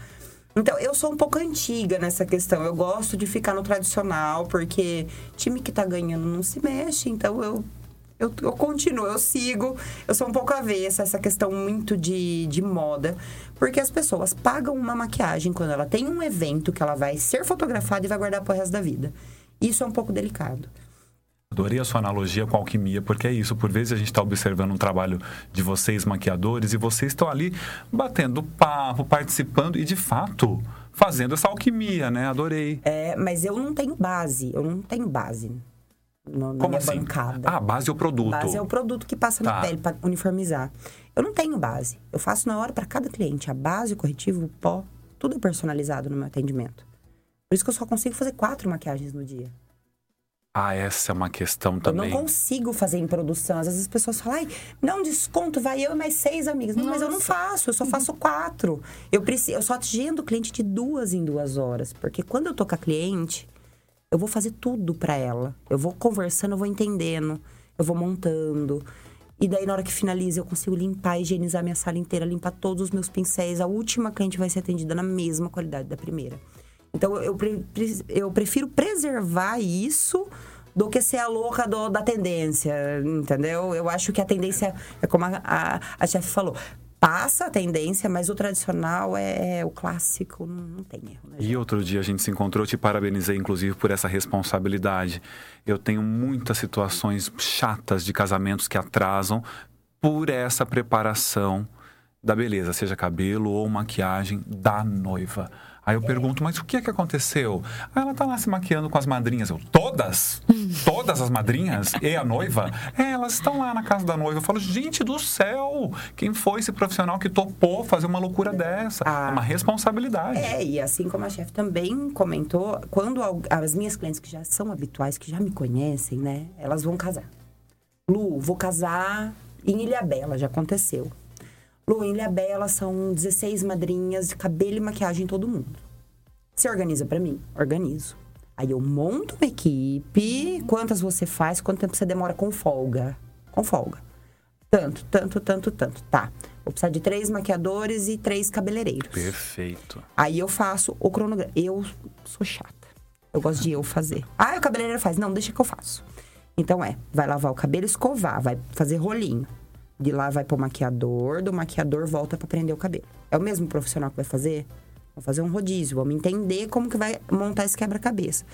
Então, eu sou um pouco antiga nessa questão. Eu gosto de ficar no tradicional, porque time que tá ganhando não se mexe. Então, eu, eu, eu continuo, eu sigo. Eu sou um pouco avessa essa questão muito de, de moda. Porque as pessoas pagam uma maquiagem quando ela tem um evento que ela vai ser fotografada e vai guardar pro resto da vida. Isso é um pouco delicado. Adorei a sua analogia com a alquimia, porque é isso. Por vezes a gente está observando um trabalho de vocês, maquiadores, e vocês estão ali batendo papo, participando e, de fato, fazendo essa alquimia, né? Adorei. É, mas eu não tenho base. Eu não tenho base na Como minha assim? bancada. Ah, a base é o produto. Base é o produto que passa Tá. na pele para uniformizar. Eu não tenho base. Eu faço na hora para cada cliente. A base, o corretivo, o pó, tudo é personalizado no meu atendimento. Por isso que eu só consigo fazer quatro maquiagens no dia. Ah, essa é uma questão Eu também. não consigo fazer em produção. Às vezes as pessoas falam, ai, não desconto, vai eu e mais seis amigas. Não, mas eu não faço, eu só faço quatro. Eu, preciso, eu só agendo o cliente de duas em duas horas. Porque quando eu tô com a cliente, eu vou fazer tudo pra ela. Eu vou conversando, eu vou entendendo, eu vou montando. E daí, na hora que finaliza, eu consigo limpar, higienizar minha sala inteira, limpar todos os meus pincéis. A última cliente vai ser atendida na mesma qualidade da primeira. Então, eu, pre- eu prefiro preservar isso do que ser a louca do- da tendência, entendeu? Eu acho que a tendência é como a, a, a chefe falou. Passa a tendência, mas o tradicional é, é o clássico, não, não tem erro, né? E outro dia a gente se encontrou, te parabenizei, inclusive, por essa responsabilidade. Eu tenho muitas situações chatas de casamentos que atrasam por essa preparação da beleza, seja cabelo ou maquiagem da noiva. Aí eu pergunto, mas o que é que aconteceu? Aí ela tá lá se maquiando com as madrinhas. Eu, todas? Todas as madrinhas? E a noiva? É, elas estão lá na casa da noiva. Eu falo, gente do céu, quem foi esse profissional que topou fazer uma loucura dessa? Ah. É uma responsabilidade. É, e assim como a chefe também comentou, quando as minhas clientes que já são habituais, que já me conhecem, né, elas vão casar. Lu, vou casar em Ilhabela, já aconteceu. Lu, em Ilhabela são 16 madrinhas de cabelo e maquiagem todo mundo. Você organiza pra mim? Organizo. Aí eu monto uma equipe, quantas você faz, quanto tempo você demora com folga? Com folga. Tanto, tanto, tanto, tanto. Tá. Vou precisar de três maquiadores e três cabeleireiros. Perfeito. Aí eu faço o cronograma. Eu sou chata. Eu gosto de eu fazer. [laughs] Ah, o cabeleireiro faz. Não, deixa que eu faço. Então é, vai lavar o cabelo, escovar, vai fazer rolinho. De lá vai pro maquiador, do maquiador volta pra prender o cabelo. É o mesmo profissional que vai fazer? Vamos fazer um rodízio, vamos entender como que vai montar esse quebra-cabeça.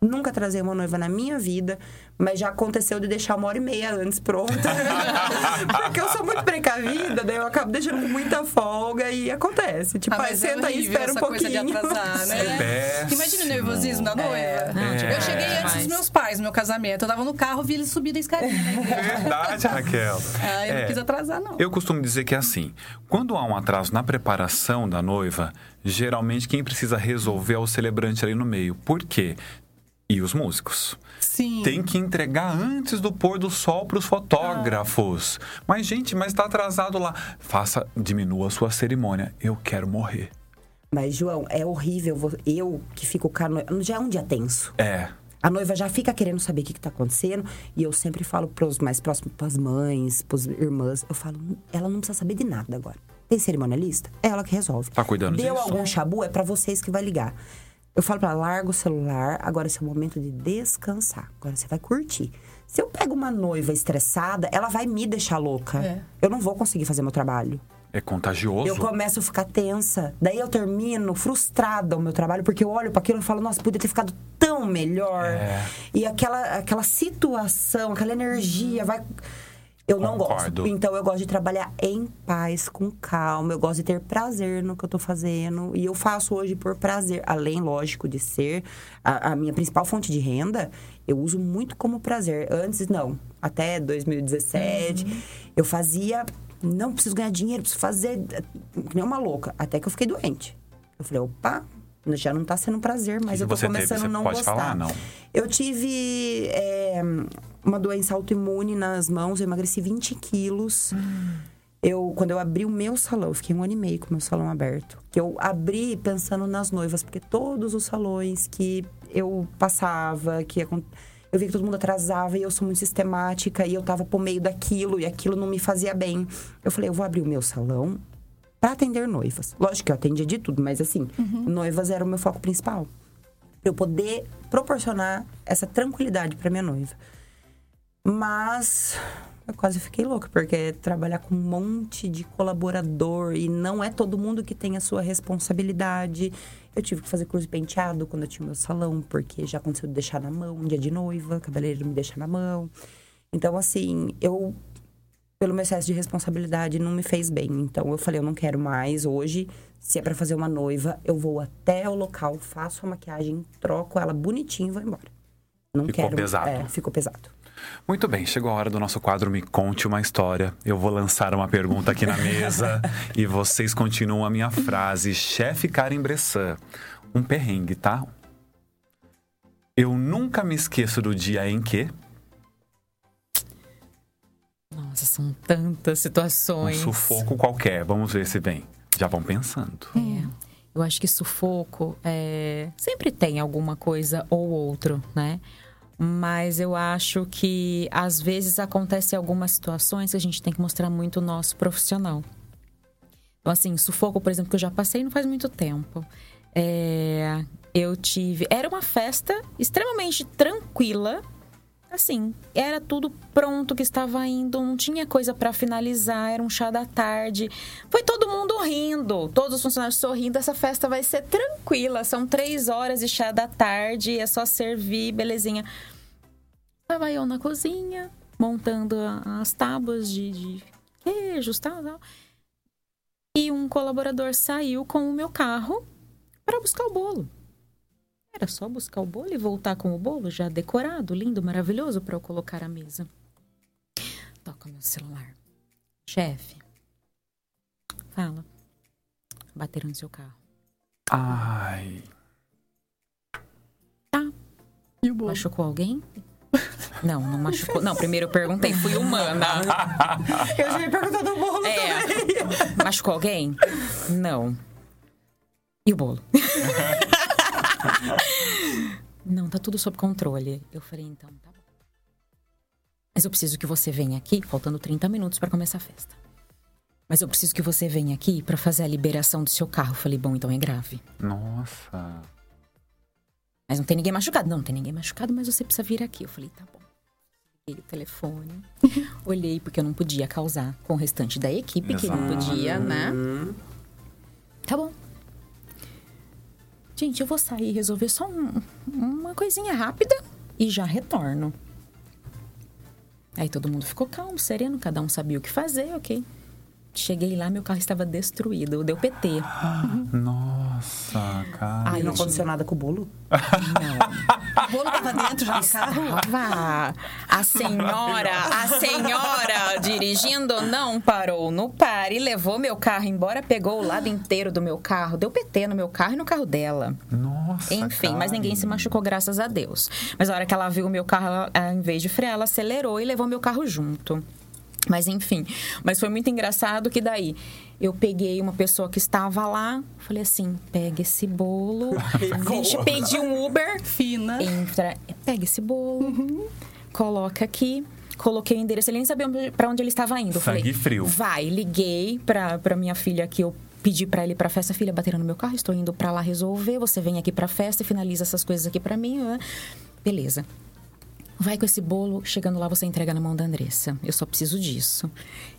Nunca trazei uma noiva na minha vida, mas já aconteceu de deixar uma hora e meia antes pronta. [laughs] Porque eu sou muito precavida, daí eu acabo deixando com muita folga e acontece. Tipo, Ah, aí mas é senta aí, horrível espera um pouquinho. de atrasar, né? Péssimo. Imagina o nervosismo da noiva. É. Eu cheguei antes Mas- dos meus pais no meu casamento. Eu tava no carro, vi eles subir da escadinha. Verdade, Raquel. Ah, eu É. não quis atrasar, não. Eu costumo dizer que é assim: quando há um atraso na preparação da noiva, geralmente quem precisa resolver é o celebrante ali no meio. Por quê? E os músicos. Sim. Tem que entregar antes do pôr do sol para os fotógrafos. Mas, gente, mas está atrasado lá. Faça, diminua a sua cerimônia. Eu quero morrer. Mas, João, é horrível. Eu que fico a noiva. Já é um dia tenso. É. A noiva já fica querendo saber o que, que tá acontecendo. E eu sempre falo pros mais próximos, pras mães, pras irmãs. Eu falo, ela não precisa saber de nada agora. Tem cerimonialista? É ela que resolve. Tá cuidando Deu disso? algum chabu? É pra vocês que vai ligar. Eu falo pra ela, larga o celular. Agora é seu momento de descansar. Agora você vai curtir. Se eu pego uma noiva estressada, ela vai me deixar louca. É. Eu não vou conseguir fazer meu trabalho. É contagioso. Eu começo a ficar tensa. Daí eu termino frustrada o meu trabalho, porque eu olho para aquilo e falo, nossa, podia ter ficado tão melhor. É. E aquela, aquela situação, aquela energia vai. Eu não Concordo. gosto. Então eu gosto de trabalhar em paz, com calma. Eu gosto de ter prazer no que eu tô fazendo. E eu faço hoje por prazer. Além, lógico, de ser a, a minha principal fonte de renda, eu uso muito como prazer. Antes, não. Até 2017, eu fazia. Não preciso ganhar dinheiro, preciso fazer. Nem uma louca. Até que eu fiquei doente. Eu falei, opa, já não tá sendo um prazer, mas que eu tô começando a não pode gostar. falar? Não. Eu tive é, uma doença autoimune nas mãos, eu emagreci 20 quilos. Eu, quando eu abri o meu salão, eu fiquei um ano e meio com o meu salão aberto. Que eu abri pensando nas noivas, porque todos os salões que eu passava, que eu via que todo mundo atrasava e eu sou muito sistemática e eu tava por meio daquilo e aquilo não me fazia bem. Eu falei, eu vou abrir o meu salão para atender noivas. Lógico que eu atendia de tudo, mas assim, noivas era o meu foco principal. Pra eu poder proporcionar essa tranquilidade para minha noiva. Mas eu quase fiquei louca, porque trabalhar com um monte de colaborador e não é todo mundo que tem a sua responsabilidade. Eu tive que fazer curso de penteado quando eu tinha o meu salão, porque já aconteceu de deixar na mão, um dia de noiva, cabeleireiro me deixa na mão. Então, assim, eu, pelo meu excesso de responsabilidade, não me fez bem. Então, eu falei, eu não quero mais. Hoje, se é pra fazer uma noiva, eu vou até o local, faço a maquiagem, troco ela bonitinho e vou embora. Não Ficou quero. pesado. É, ficou pesado. Muito bem, chegou a hora do nosso quadro Me Conte uma História. Eu vou lançar uma pergunta aqui na [laughs] mesa e vocês continuam a minha frase. Chefe Karen Bressan, um perrengue, tá? Eu nunca me esqueço do dia em que Nossa, são tantas um situações. sufoco qualquer. Vamos ver se vem. Já vão pensando. É. Eu acho que sufoco é, sempre tem alguma coisa ou outro, né? Mas eu acho que às vezes acontece algumas situações que a gente tem que mostrar muito o nosso profissional. Então, assim, sufoco, por exemplo, que eu já passei não faz muito tempo. É, eu tive. Era uma festa extremamente tranquila. Assim, era tudo pronto que estava indo, não tinha coisa para finalizar, era um chá da tarde. Foi todo mundo rindo, todos os funcionários sorrindo. Essa festa vai ser tranquila, são três horas de chá da tarde, é só servir, belezinha. Estava eu na cozinha, montando as tábuas de, de queijos, tal, tal. E um colaborador saiu com o meu carro para buscar o bolo. Era só buscar o bolo e voltar com o bolo já decorado, lindo, maravilhoso para eu colocar à mesa. Toca meu celular. Chefe. Fala. Bateram no seu carro. Ai. Tá. E o bolo? Machucou alguém? Não, não machucou. Não, primeiro eu perguntei, fui humana. Eu já ia perguntar do bolo É. também. Machucou alguém? Não. E o bolo? [laughs] Não, tá tudo sob controle. Eu falei, então, tá bom. Mas eu preciso que você venha aqui, faltando 30 minutos para começar a festa. Mas eu preciso que você venha aqui para fazer a liberação do seu carro. Eu falei, bom, então é grave. Nossa. Mas não tem ninguém machucado. Não, não tem ninguém machucado, mas você precisa vir aqui. Eu falei, tá bom. Liguei o telefone, [laughs] olhei porque eu não podia causar com o restante da equipe, que não Exato. podia, né? Tá bom. Gente, eu vou sair resolver só um- uma coisinha rápida e já retorno. Aí todo mundo ficou calmo, sereno, cada um sabia o que fazer, ok. Cheguei lá, meu carro estava destruído, deu PT. Nossa, cara. E não eu aconteceu nada com o bolo? Não. O bolo tava dentro já do carro? Tava. A senhora, a senhora dirigindo não parou no pare, levou meu carro embora, pegou o lado inteiro do meu carro, deu PT no meu carro e no carro dela. Nossa. Enfim, mas ninguém se machucou, graças a Deus. Mas a hora que ela viu o meu carro, ela, ao invés de frear, ela acelerou e levou meu carro junto. Mas enfim, mas foi muito engraçado que daí eu peguei uma pessoa que estava lá, falei assim: pega esse bolo, [laughs] deixa, pedi um Uber, Fina. entra, pega esse bolo, coloca aqui. Coloquei o endereço, ele nem sabia onde- pra onde ele estava indo. Sangue Falei, frio. Vai, liguei pra, pra minha filha que eu pedi pra ele ir pra festa. Filha, bateram no meu carro, estou indo pra lá resolver. Você vem aqui pra festa e finaliza essas coisas aqui pra mim. né? Beleza. Vai com esse bolo, chegando lá você entrega na mão da Andressa. Eu só preciso disso.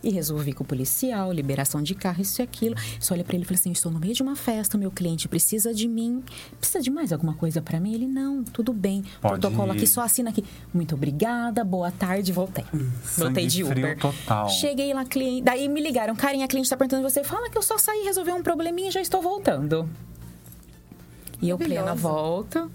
E resolvi com o policial, liberação de carro, isso e aquilo. Só olha pra ele e falei assim: estou no meio de uma festa, meu cliente precisa de mim. Precisa de mais alguma coisa pra mim? Ele, não, tudo bem. Pode Protocolo ir. aqui, só assina aqui. Muito obrigada, boa tarde, voltei. Voltei de Sangue frio Uber. total. Cheguei lá, cliente. Daí me ligaram, Karen, a cliente tá perguntando de você. Fala que eu só saí resolver um probleminha e já estou voltando. E eu plena volta.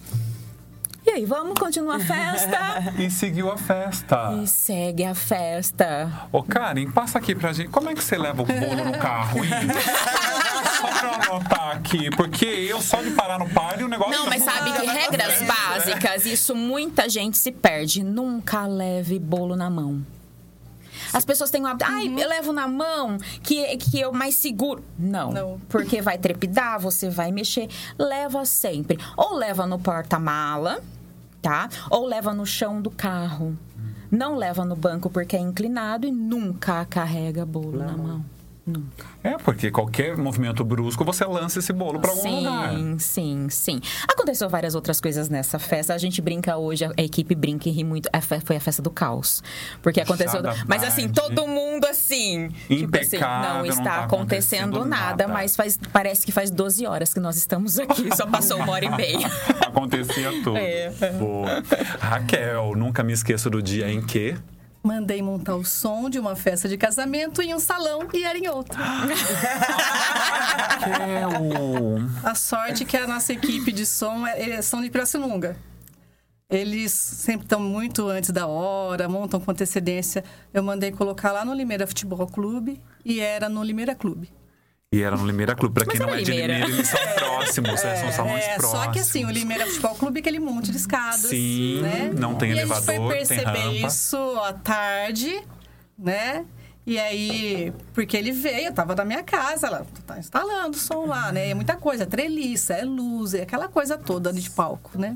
E aí, vamos continuar a festa? [laughs] E seguiu a festa. E segue a festa. Ô, Karen, passa aqui pra gente. Como é que você leva o bolo no carro, [laughs] só pra eu anotar aqui, porque eu só de parar no pare o negócio... Não, mas sabe que já- regras É. básicas, isso muita gente se perde. Nunca leve bolo na mão. As pessoas têm o hábito, ai, eu levo na mão, que, que eu mais seguro. Não, Não. porque vai trepidar, você vai mexer. Leva sempre. Ou leva no porta-mala, tá? Ou leva no chão do carro. Não leva no banco porque é inclinado e nunca carrega bolo na mão. Nunca. É, porque qualquer movimento brusco, você lança esse bolo pra algum sim, lugar. Sim, sim. Aconteceu várias outras coisas nessa festa. A gente brinca hoje, a equipe brinca e ri muito. Foi a festa do caos. Porque aconteceu. da Mas assim, todo mundo assim. tipo assim, Impecável, não não está tá acontecendo acontecendo nada, nada. mas faz, parece que faz 12 horas que nós estamos aqui. Só passou uma hora e meia. [laughs] Acontecia tudo. É. Boa. Raquel, nunca me esqueço do dia em que... Mandei montar o som de uma festa de casamento em um salão e era em outro. [laughs] Raquel... A sorte que a nossa equipe de som é, eles são de Pirassununga. Eles sempre estão muito antes da hora, montam com antecedência. Eu mandei colocar lá no Limeira Futebol Clube e era no Limeira Clube. E era no Limeira Clube. Pra quem Mas não é de Limeira. Limeira, eles são [laughs] próximos, é, são salões É, próximos. só que assim, o Limeira Futebol Clube é aquele monte de escadas. Sim, né? não tem e elevador, a gente foi tem perceber rampa. isso à tarde, né? E aí, porque ele veio, eu tava na minha casa, ela tá instalando o som lá, né? É muita coisa, treliça, é luz, é aquela coisa toda de palco, né?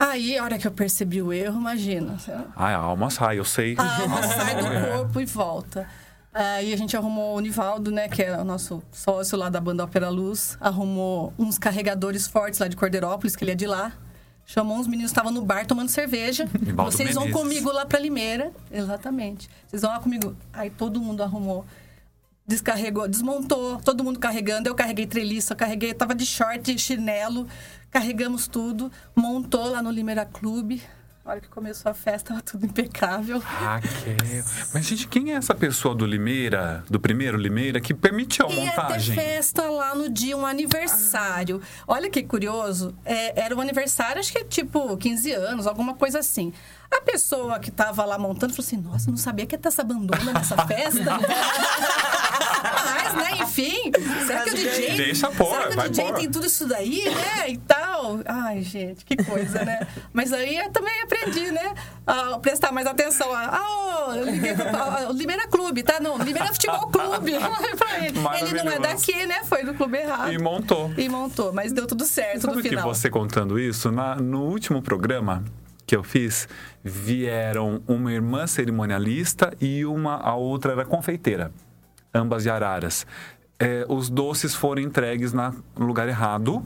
Aí, a hora que eu percebi o erro, imagina. Ai, a alma sai, eu sei. A alma sai do [laughs] É. corpo e volta. Aí a gente arrumou o Nivaldo, né, que é o nosso sócio lá da banda Ópera Luz, arrumou uns carregadores fortes lá de Cordeirópolis, que ele é de lá. Chamou uns meninos estavam no bar tomando cerveja. [laughs] Nivaldo Vocês vão Menezes. comigo lá pra Limeira. Exatamente. Vocês vão lá comigo. Aí todo mundo arrumou. Descarregou, desmontou, todo mundo carregando. Eu carreguei treliça, eu carreguei, tava de short, chinelo, carregamos tudo, montou lá no Limeira Clube. A hora que começou a festa, tava tudo impecável. Raquel. Mas, gente, quem é essa pessoa do Limeira, do primeiro Limeira, que permitiu a Ia ter montagem? festa lá no dia, um aniversário. Olha que curioso. é, era um aniversário, acho que tipo 15 anos, alguma coisa assim. A pessoa que tava lá montando falou assim: Nossa, não sabia que ia ter essa bandona nessa [laughs] festa. Mas, né, enfim. Será que o DJ. Deixa pôr, será que o DJ pôr. tem tudo isso daí, né? E tal. Ai, gente, que coisa, né? Mas aí eu também aprendi, né? A prestar mais atenção. Ah, ô, eu liguei pro- ah, o Limeira Clube, tá? Não, Limeira Futebol Clube. [laughs] Ele. não é daqui, né? Foi do clube errado. E montou. E montou, mas deu tudo certo Sabe no que final. você contando isso, na- no último programa que eu fiz, vieram uma irmã cerimonialista e uma a outra era confeiteira, ambas de Araras. É, os doces foram entregues na- no lugar errado,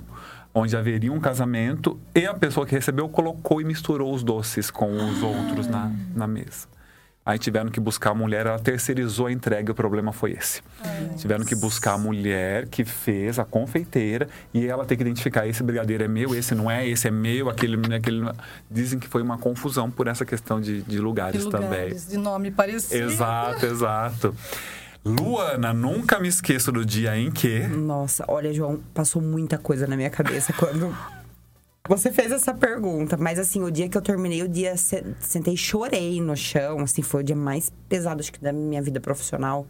onde haveria um casamento, e a pessoa que recebeu colocou e misturou os doces com os outros na, na mesa. Aí tiveram que buscar a mulher, ela terceirizou a entrega, o problema foi esse. Tiveram que buscar a mulher que fez, a confeiteira, e ela tem que identificar esse brigadeiro é meu, esse não é, esse é meu, aquele, aquele. Dizem que foi uma confusão por essa questão de, de lugares, de lugares, de nome parecido. também. Exato, exato. Luana, nunca me esqueço do dia em que. Nossa, olha, João, passou muita coisa na minha cabeça quando você fez essa pergunta. Mas assim, o dia que eu terminei o dia, se- sentei e chorei no chão. Assim, foi o dia mais pesado, acho que, da minha vida profissional.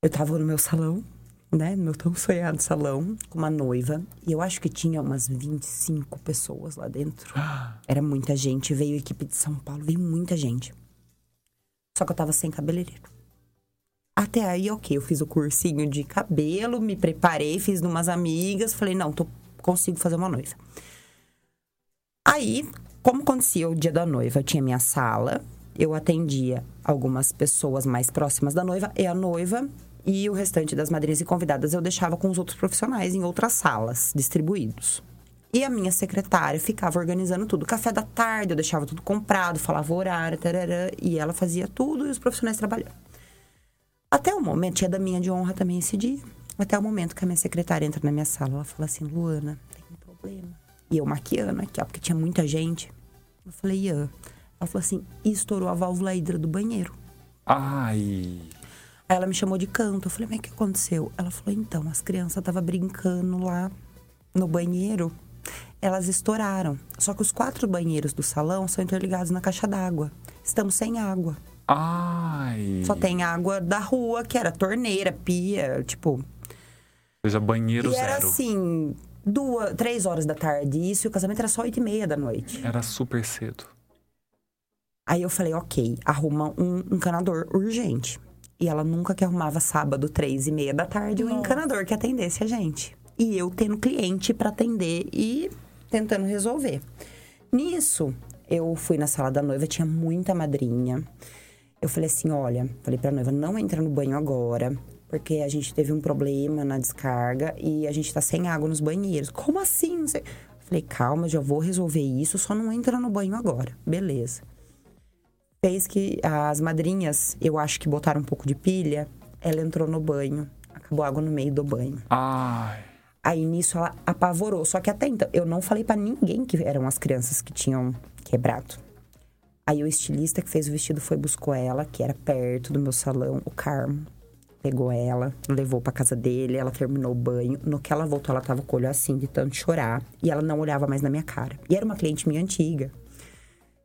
Eu tava no meu salão, né? No meu tão sonhado salão, com uma noiva. E eu acho que tinha umas 25 pessoas lá dentro. [gasps] Era muita gente. Veio equipe de São Paulo, veio muita gente. Só que eu tava sem cabeleireiro. Até aí, ok, eu fiz o cursinho de cabelo, me preparei, fiz numas amigas, falei, não, tô, consigo fazer uma noiva. Aí, como acontecia o dia da noiva, eu tinha minha sala, eu atendia algumas pessoas mais próximas da noiva e a noiva, e o restante das madrinhas e convidadas eu deixava com os outros profissionais em outras salas, distribuídos. E a minha secretária ficava organizando tudo. Café da tarde, eu deixava tudo comprado, falava horário, tarará, e ela fazia tudo e os profissionais trabalhando. Até o momento, tinha da minha de honra também esse dia. Até o momento que a minha secretária entra na minha sala, ela fala assim, Luana, tem um problema. E eu maquiando aqui, ó, porque tinha muita gente. Eu falei, Ian. Ela falou assim, estourou a válvula hidra do banheiro. Ai. Aí ela me chamou de canto. Eu falei, mas o que aconteceu? Ela falou, então, as crianças estavam brincando lá no banheiro. Elas estouraram. Só que os quatro banheiros do salão são interligados na caixa d'água. Estamos sem água. Ai. Só tem água da rua, que era torneira, pia, tipo. Ou seja, banheiro e era zero. assim, duas, três horas da tarde, isso, e o casamento era só oito e meia da noite. Era super cedo. Aí eu falei, ok, arruma um encanador urgente. E ela nunca que arrumava sábado, três e meia da tarde, um encanador que atendesse a gente. E eu tendo cliente pra atender e tentando resolver. Nisso, eu fui na sala da noiva, tinha muita madrinha. Eu falei assim, olha, falei pra noiva, não entra no banho agora, porque a gente teve um problema na descarga e a gente tá sem água nos banheiros. Como assim? Falei, calma, já vou resolver isso, só não entra no banho agora. Beleza fez que as madrinhas, eu acho que botaram um pouco de pilha, ela entrou no banho, acabou a água no meio do banho. Ai. Aí nisso ela apavorou, só que até então eu não falei pra ninguém que eram as crianças que tinham quebrado. Aí o estilista que fez o vestido foi buscou ela, que era perto do meu salão, o Carmo. Pegou ela, levou pra casa dele, ela terminou o banho. No que ela voltou, ela tava com o olho assim, de tanto chorar. E ela não olhava mais na minha cara. E era uma cliente minha antiga.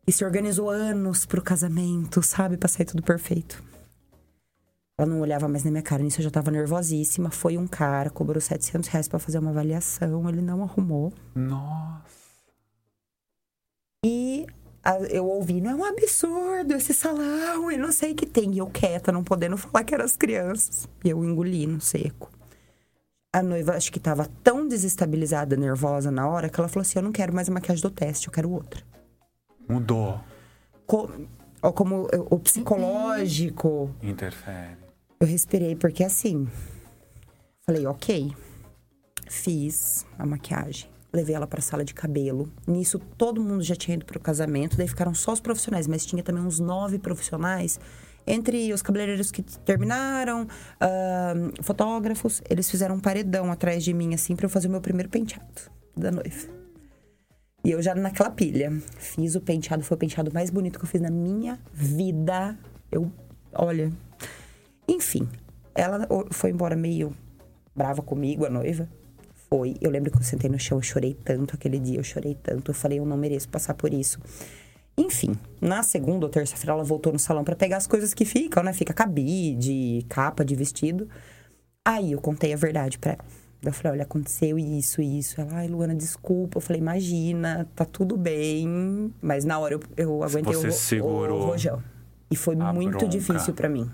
E se organizou anos pro casamento, sabe? Pra sair tudo perfeito. Ela não olhava mais na minha cara, nisso eu já tava nervosíssima. Foi um cara, cobrou 700 reais pra fazer uma avaliação, ele não arrumou. Nossa. Eu ouvi, não é um absurdo esse salão e não sei o que tem. E eu quieta, não podendo falar que eram as crianças. E eu engoli no seco. A noiva, acho que tava tão desestabilizada, nervosa na hora, que ela falou assim: Eu não quero mais a maquiagem do teste, eu quero outra. Mudou. Co- ó, como eu- o psicológico, Interfere. eu respirei, porque assim. Falei, ok. Fiz a maquiagem. Levei ela pra sala de cabelo. Nisso, todo mundo já tinha ido pro casamento. Daí ficaram só os profissionais, mas tinha também uns nove profissionais. Entre os cabeleireiros que terminaram, ahn, fotógrafos, eles fizeram um paredão atrás de mim, assim, pra eu fazer o meu primeiro penteado da noiva. E eu já naquela pilha. Fiz o penteado, foi o penteado mais bonito que eu fiz na minha vida. Eu, olha. Enfim, ela o- foi embora meio brava comigo, a noiva. Foi. Eu lembro que eu sentei no chão, eu chorei tanto aquele dia, eu chorei tanto. Eu falei, eu não mereço passar por isso. Enfim, na segunda ou terça-feira ela voltou no salão pra pegar as coisas que ficam, né? Fica cabide, capa de vestido. Aí eu contei a verdade pra ela. Eu falei, olha, aconteceu isso, isso. Ela, ai, Luana, desculpa. Eu falei, imagina, tá tudo bem. Mas na hora eu, eu aguentei Você o, ro- segurou o rojão. E foi a muito bronca. difícil pra mim.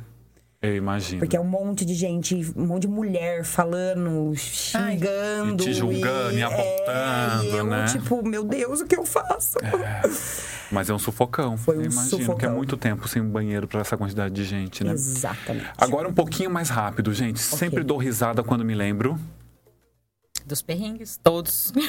Eu imagino. Porque é um monte de gente, um monte de mulher falando, xingando. E te julgando e apontando, é, e eu, né? Tipo, meu Deus, o que eu faço? Mas é um sufocão. Foi um eu imagino que é sufocão. muito tempo sem banheiro pra essa quantidade de gente, né? Exatamente. Agora um pouquinho mais rápido, gente. Sempre dou risada quando me lembro. Dos perrengues, todos. [laughs]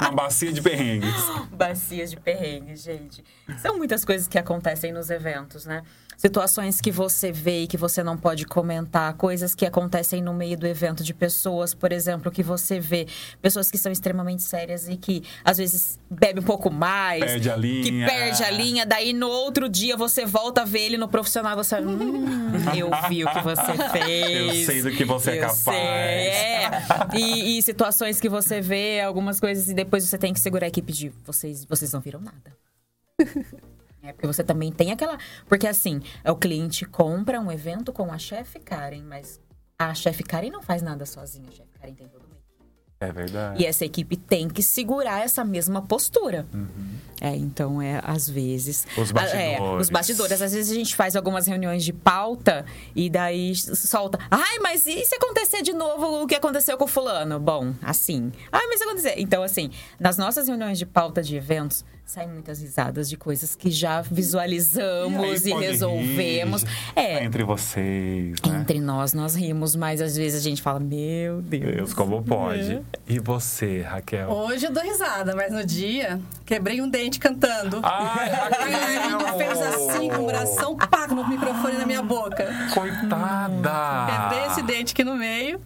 Uma bacia de perrengues. Bacias de perrengue, gente. São muitas coisas que acontecem nos eventos, né? Situações que você vê e que você não pode comentar, coisas que acontecem no meio do evento de pessoas, por exemplo, que você vê pessoas que são extremamente sérias e que às vezes bebe um pouco mais, Perde a linha. que perde a linha, daí no outro dia você volta a ver ele no profissional, você, hum, eu vi o que você fez. [laughs] Eu sei do que você é Eu capaz. sei, é. E, e situações que você vê, algumas coisas, e depois você tem que segurar a equipe de vocês, vocês não viram nada. É, porque você também tem aquela. Porque assim, é o cliente compra um evento com a chefe Karen, mas a chefe Karen não faz nada sozinha, a chefe Karen tem equipe. É verdade. E essa equipe tem que segurar essa mesma postura. É, então é às vezes. Os Ah, é, bastidores. os bastidores. Às vezes a gente faz algumas reuniões de pauta e daí solta. Ai, mas e se acontecer de novo o que aconteceu com o fulano? Bom, assim. Ai, mas se acontecer. Então, assim, nas nossas reuniões de pauta de eventos, saem muitas risadas de coisas que já visualizamos aí e, pode resolvemos. rir. É. Entre vocês, né? Entre nós, nós rimos, mas às vezes a gente fala, meu Deus. Deus, como pode. É. E você, Raquel? Hoje eu dou risada, mas no dia quebrei um dente cantando. Ai, Raquel! [laughs] fez assim com o bração, pá, no microfone na minha boca. Coitada! Quebrei esse dente aqui no meio.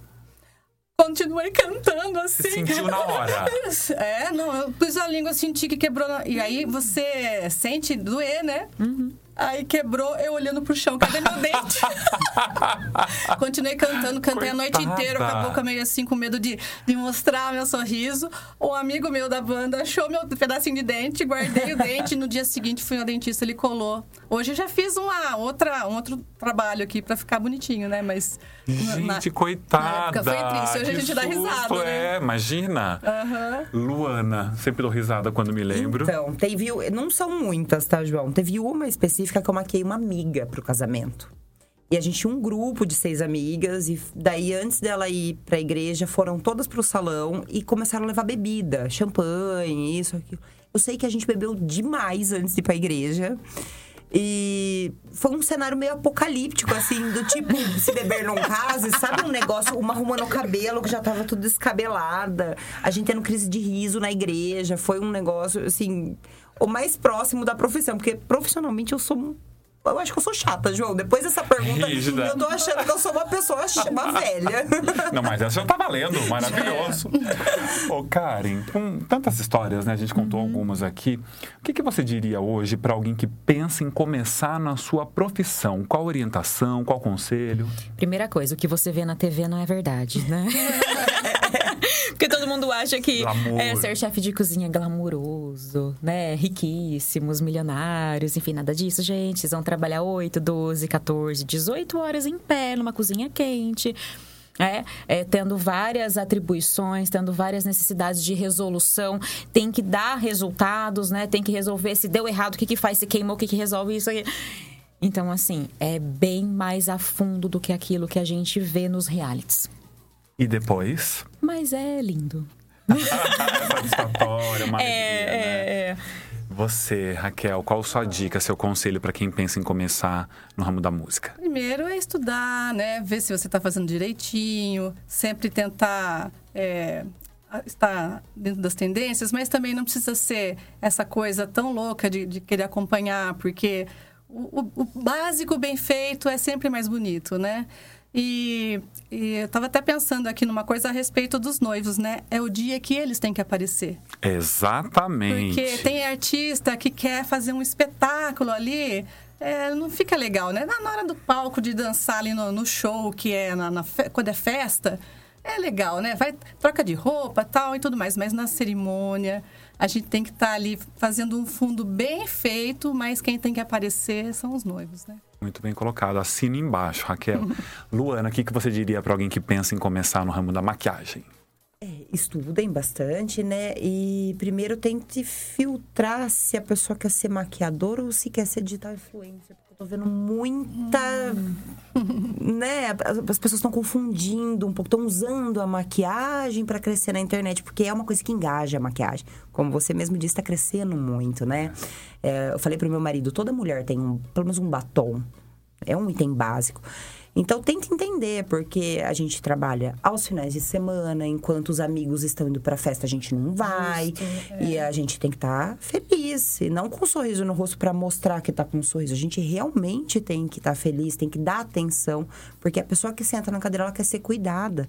Continuei cantando assim. Você sentiu na hora? [laughs] É, não, eu pus a língua, senti que quebrou. na- E aí você sente doer, né? Aí quebrou, eu olhando pro chão, cadê meu dente? [laughs] Continuei cantando, cantei a noite Coitada. inteira com a boca meio assim, com medo de, de mostrar meu sorriso. Um amigo meu da banda achou meu pedacinho de dente, guardei o dente. No dia seguinte fui ao dentista, ele colou. Hoje eu já fiz uma outra, um outro trabalho aqui pra ficar bonitinho, né? Mas. na- Gente, coitada! na época foi triste, hoje a gente dá risada, susto, né? É, imagina. Aham. Luana, sempre dou risada quando me lembro. Então, teve. Não são muitas, tá, João? Teve uma específica que eu maquei uma amiga pro casamento. E a gente tinha um grupo de seis amigas, e daí, antes dela ir pra igreja, foram todas pro salão e começaram a levar bebida, champanhe, isso, aquilo. Eu sei que a gente bebeu demais antes de ir pra igreja. E foi um cenário meio apocalíptico, assim, do tipo, [laughs] se beber não case, sabe um negócio, uma arrumando o cabelo que já tava tudo descabelada, a gente tendo crise de riso na igreja, foi um negócio, assim, o mais próximo da profissão, porque profissionalmente eu sou. um- Eu acho que eu sou chata, João. Depois dessa pergunta, [laughs] Rígida. eu tô achando que eu sou uma pessoa, uma velha. [laughs] Não, mas essa já tá valendo, maravilhoso. [laughs] Ô, Karen, com tantas histórias, né? A gente contou algumas aqui. O que, que você diria hoje para alguém que pensa em começar na sua profissão? Qual orientação, qual conselho? Primeira coisa, o que você vê na TV não é verdade, né? Porque todo mundo acha que Glamour. é, ser chefe de cozinha é glamouroso. né? Riquíssimos, milionários, enfim, nada disso, gente. Vocês vão trabalhar 8, 12, 14, 18 horas em pé, numa cozinha quente. É, é, tendo várias atribuições, tendo várias necessidades de resolução, tem que dar resultados, né? Tem que resolver se deu errado, o que, que faz, se queimou, o que, que resolve isso aqui. Então, assim, é bem mais a fundo do que aquilo que a gente vê nos realities. E depois? Mas é lindo. [laughs] Satisfatória, maravilha, É, né? é, é. Você, Raquel, qual sua dica, seu conselho para quem pensa em começar no ramo da música? Primeiro é estudar, né? Ver se você está fazendo direitinho, sempre tentar é, estar dentro das tendências, mas também não precisa ser essa coisa tão louca de, de querer acompanhar, porque o, o- o básico bem feito é sempre mais bonito, né? E, e eu estava até pensando aqui numa coisa a respeito dos noivos, né? É o dia que eles têm que aparecer. Exatamente. Porque tem artista que quer fazer um espetáculo ali, é, não fica legal, né? Na hora do palco de dançar ali no, no show, que é na, na fe- quando é festa, é legal, né? Vai, troca de roupa tal e tudo mais, mas na cerimônia a gente tem que estar ali fazendo um fundo bem feito, mas quem tem que aparecer são os noivos, né? Muito bem colocado. Assina embaixo, Raquel. [laughs] Luana, o que que você diria para alguém que pensa em começar no ramo da maquiagem? É, estudem bastante, né? E primeiro tente filtrar se a pessoa quer ser maquiadora ou se quer ser digital influencer. Tô vendo muita. né? As as pessoas estão confundindo um pouco, estão usando a maquiagem para crescer na internet, porque é uma coisa que engaja a maquiagem. Como você mesmo disse, está crescendo muito, né? É, eu falei pro meu marido: toda mulher tem um, pelo menos um batom. É um item básico. Então, tenta entender, porque a gente trabalha aos finais de semana, enquanto os amigos estão indo pra festa, a gente não vai. E a gente tem que estar feliz, e não com um sorriso no rosto pra mostrar que tá com um sorriso. A gente realmente tem que estar feliz, tem que dar atenção, porque a pessoa que senta na cadeira, ela quer ser cuidada.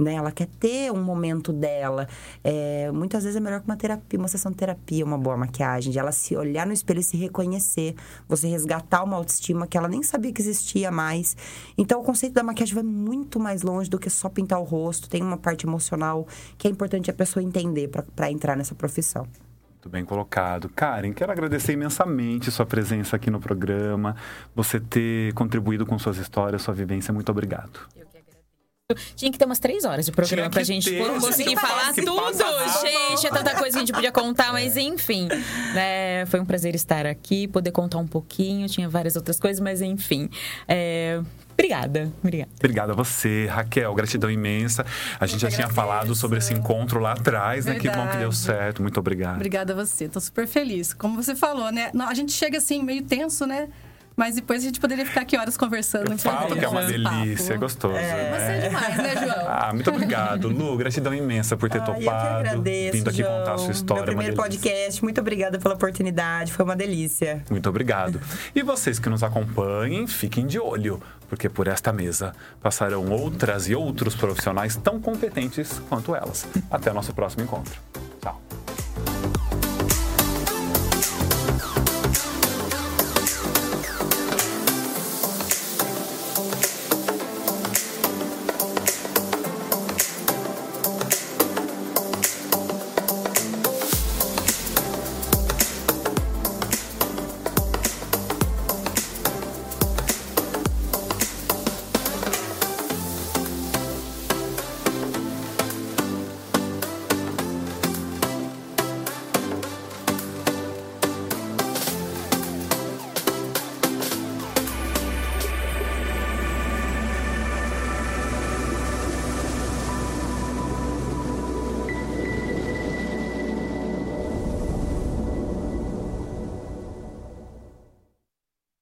Né? Ela quer ter um momento dela. É, muitas vezes é melhor que uma terapia, uma sessão de terapia, uma boa maquiagem, de ela se olhar no espelho e se reconhecer, você resgatar uma autoestima que ela nem sabia que existia mais. Então, o conceito da maquiagem vai muito mais longe do que só pintar o rosto. Tem uma parte emocional que é importante a pessoa entender para entrar nessa profissão. Muito bem colocado. Karen, quero agradecer imensamente sua presença aqui no programa, você ter contribuído com suas histórias, sua vivência. Muito obrigado. Tinha que ter umas três horas de programa pra gente ter, conseguir gente, falar que tudo. passa. Gente, é tanta coisa que a gente podia contar, mas enfim. Né? Foi um prazer estar aqui, poder contar um pouquinho. Tinha várias outras coisas, mas enfim. É, Obrigada, obrigada. Obrigado a você, Raquel. Gratidão imensa. A gente já que tinha falado sobre esse encontro lá atrás, né? Que bom que deu Verdade. certo. Muito obrigado. Obrigada a você, tô super feliz. Como você falou, né? A gente chega assim, meio tenso, né? Mas depois a gente poderia ficar aqui horas conversando. Eu falo que é uma delícia, é gostoso. Você é demais, né, João? [laughs] Ah, muito obrigado, Lu. Gratidão imensa por ter Ai, eu que topado, agradeço, vindo aqui João. contar a sua história. Meu uma primeiro podcast. Muito obrigada pela oportunidade. Foi uma delícia. Muito obrigado. E vocês que nos acompanhem, fiquem de olho, porque por esta mesa passarão outras e outros profissionais tão competentes quanto elas. Até o nosso próximo encontro. Tchau.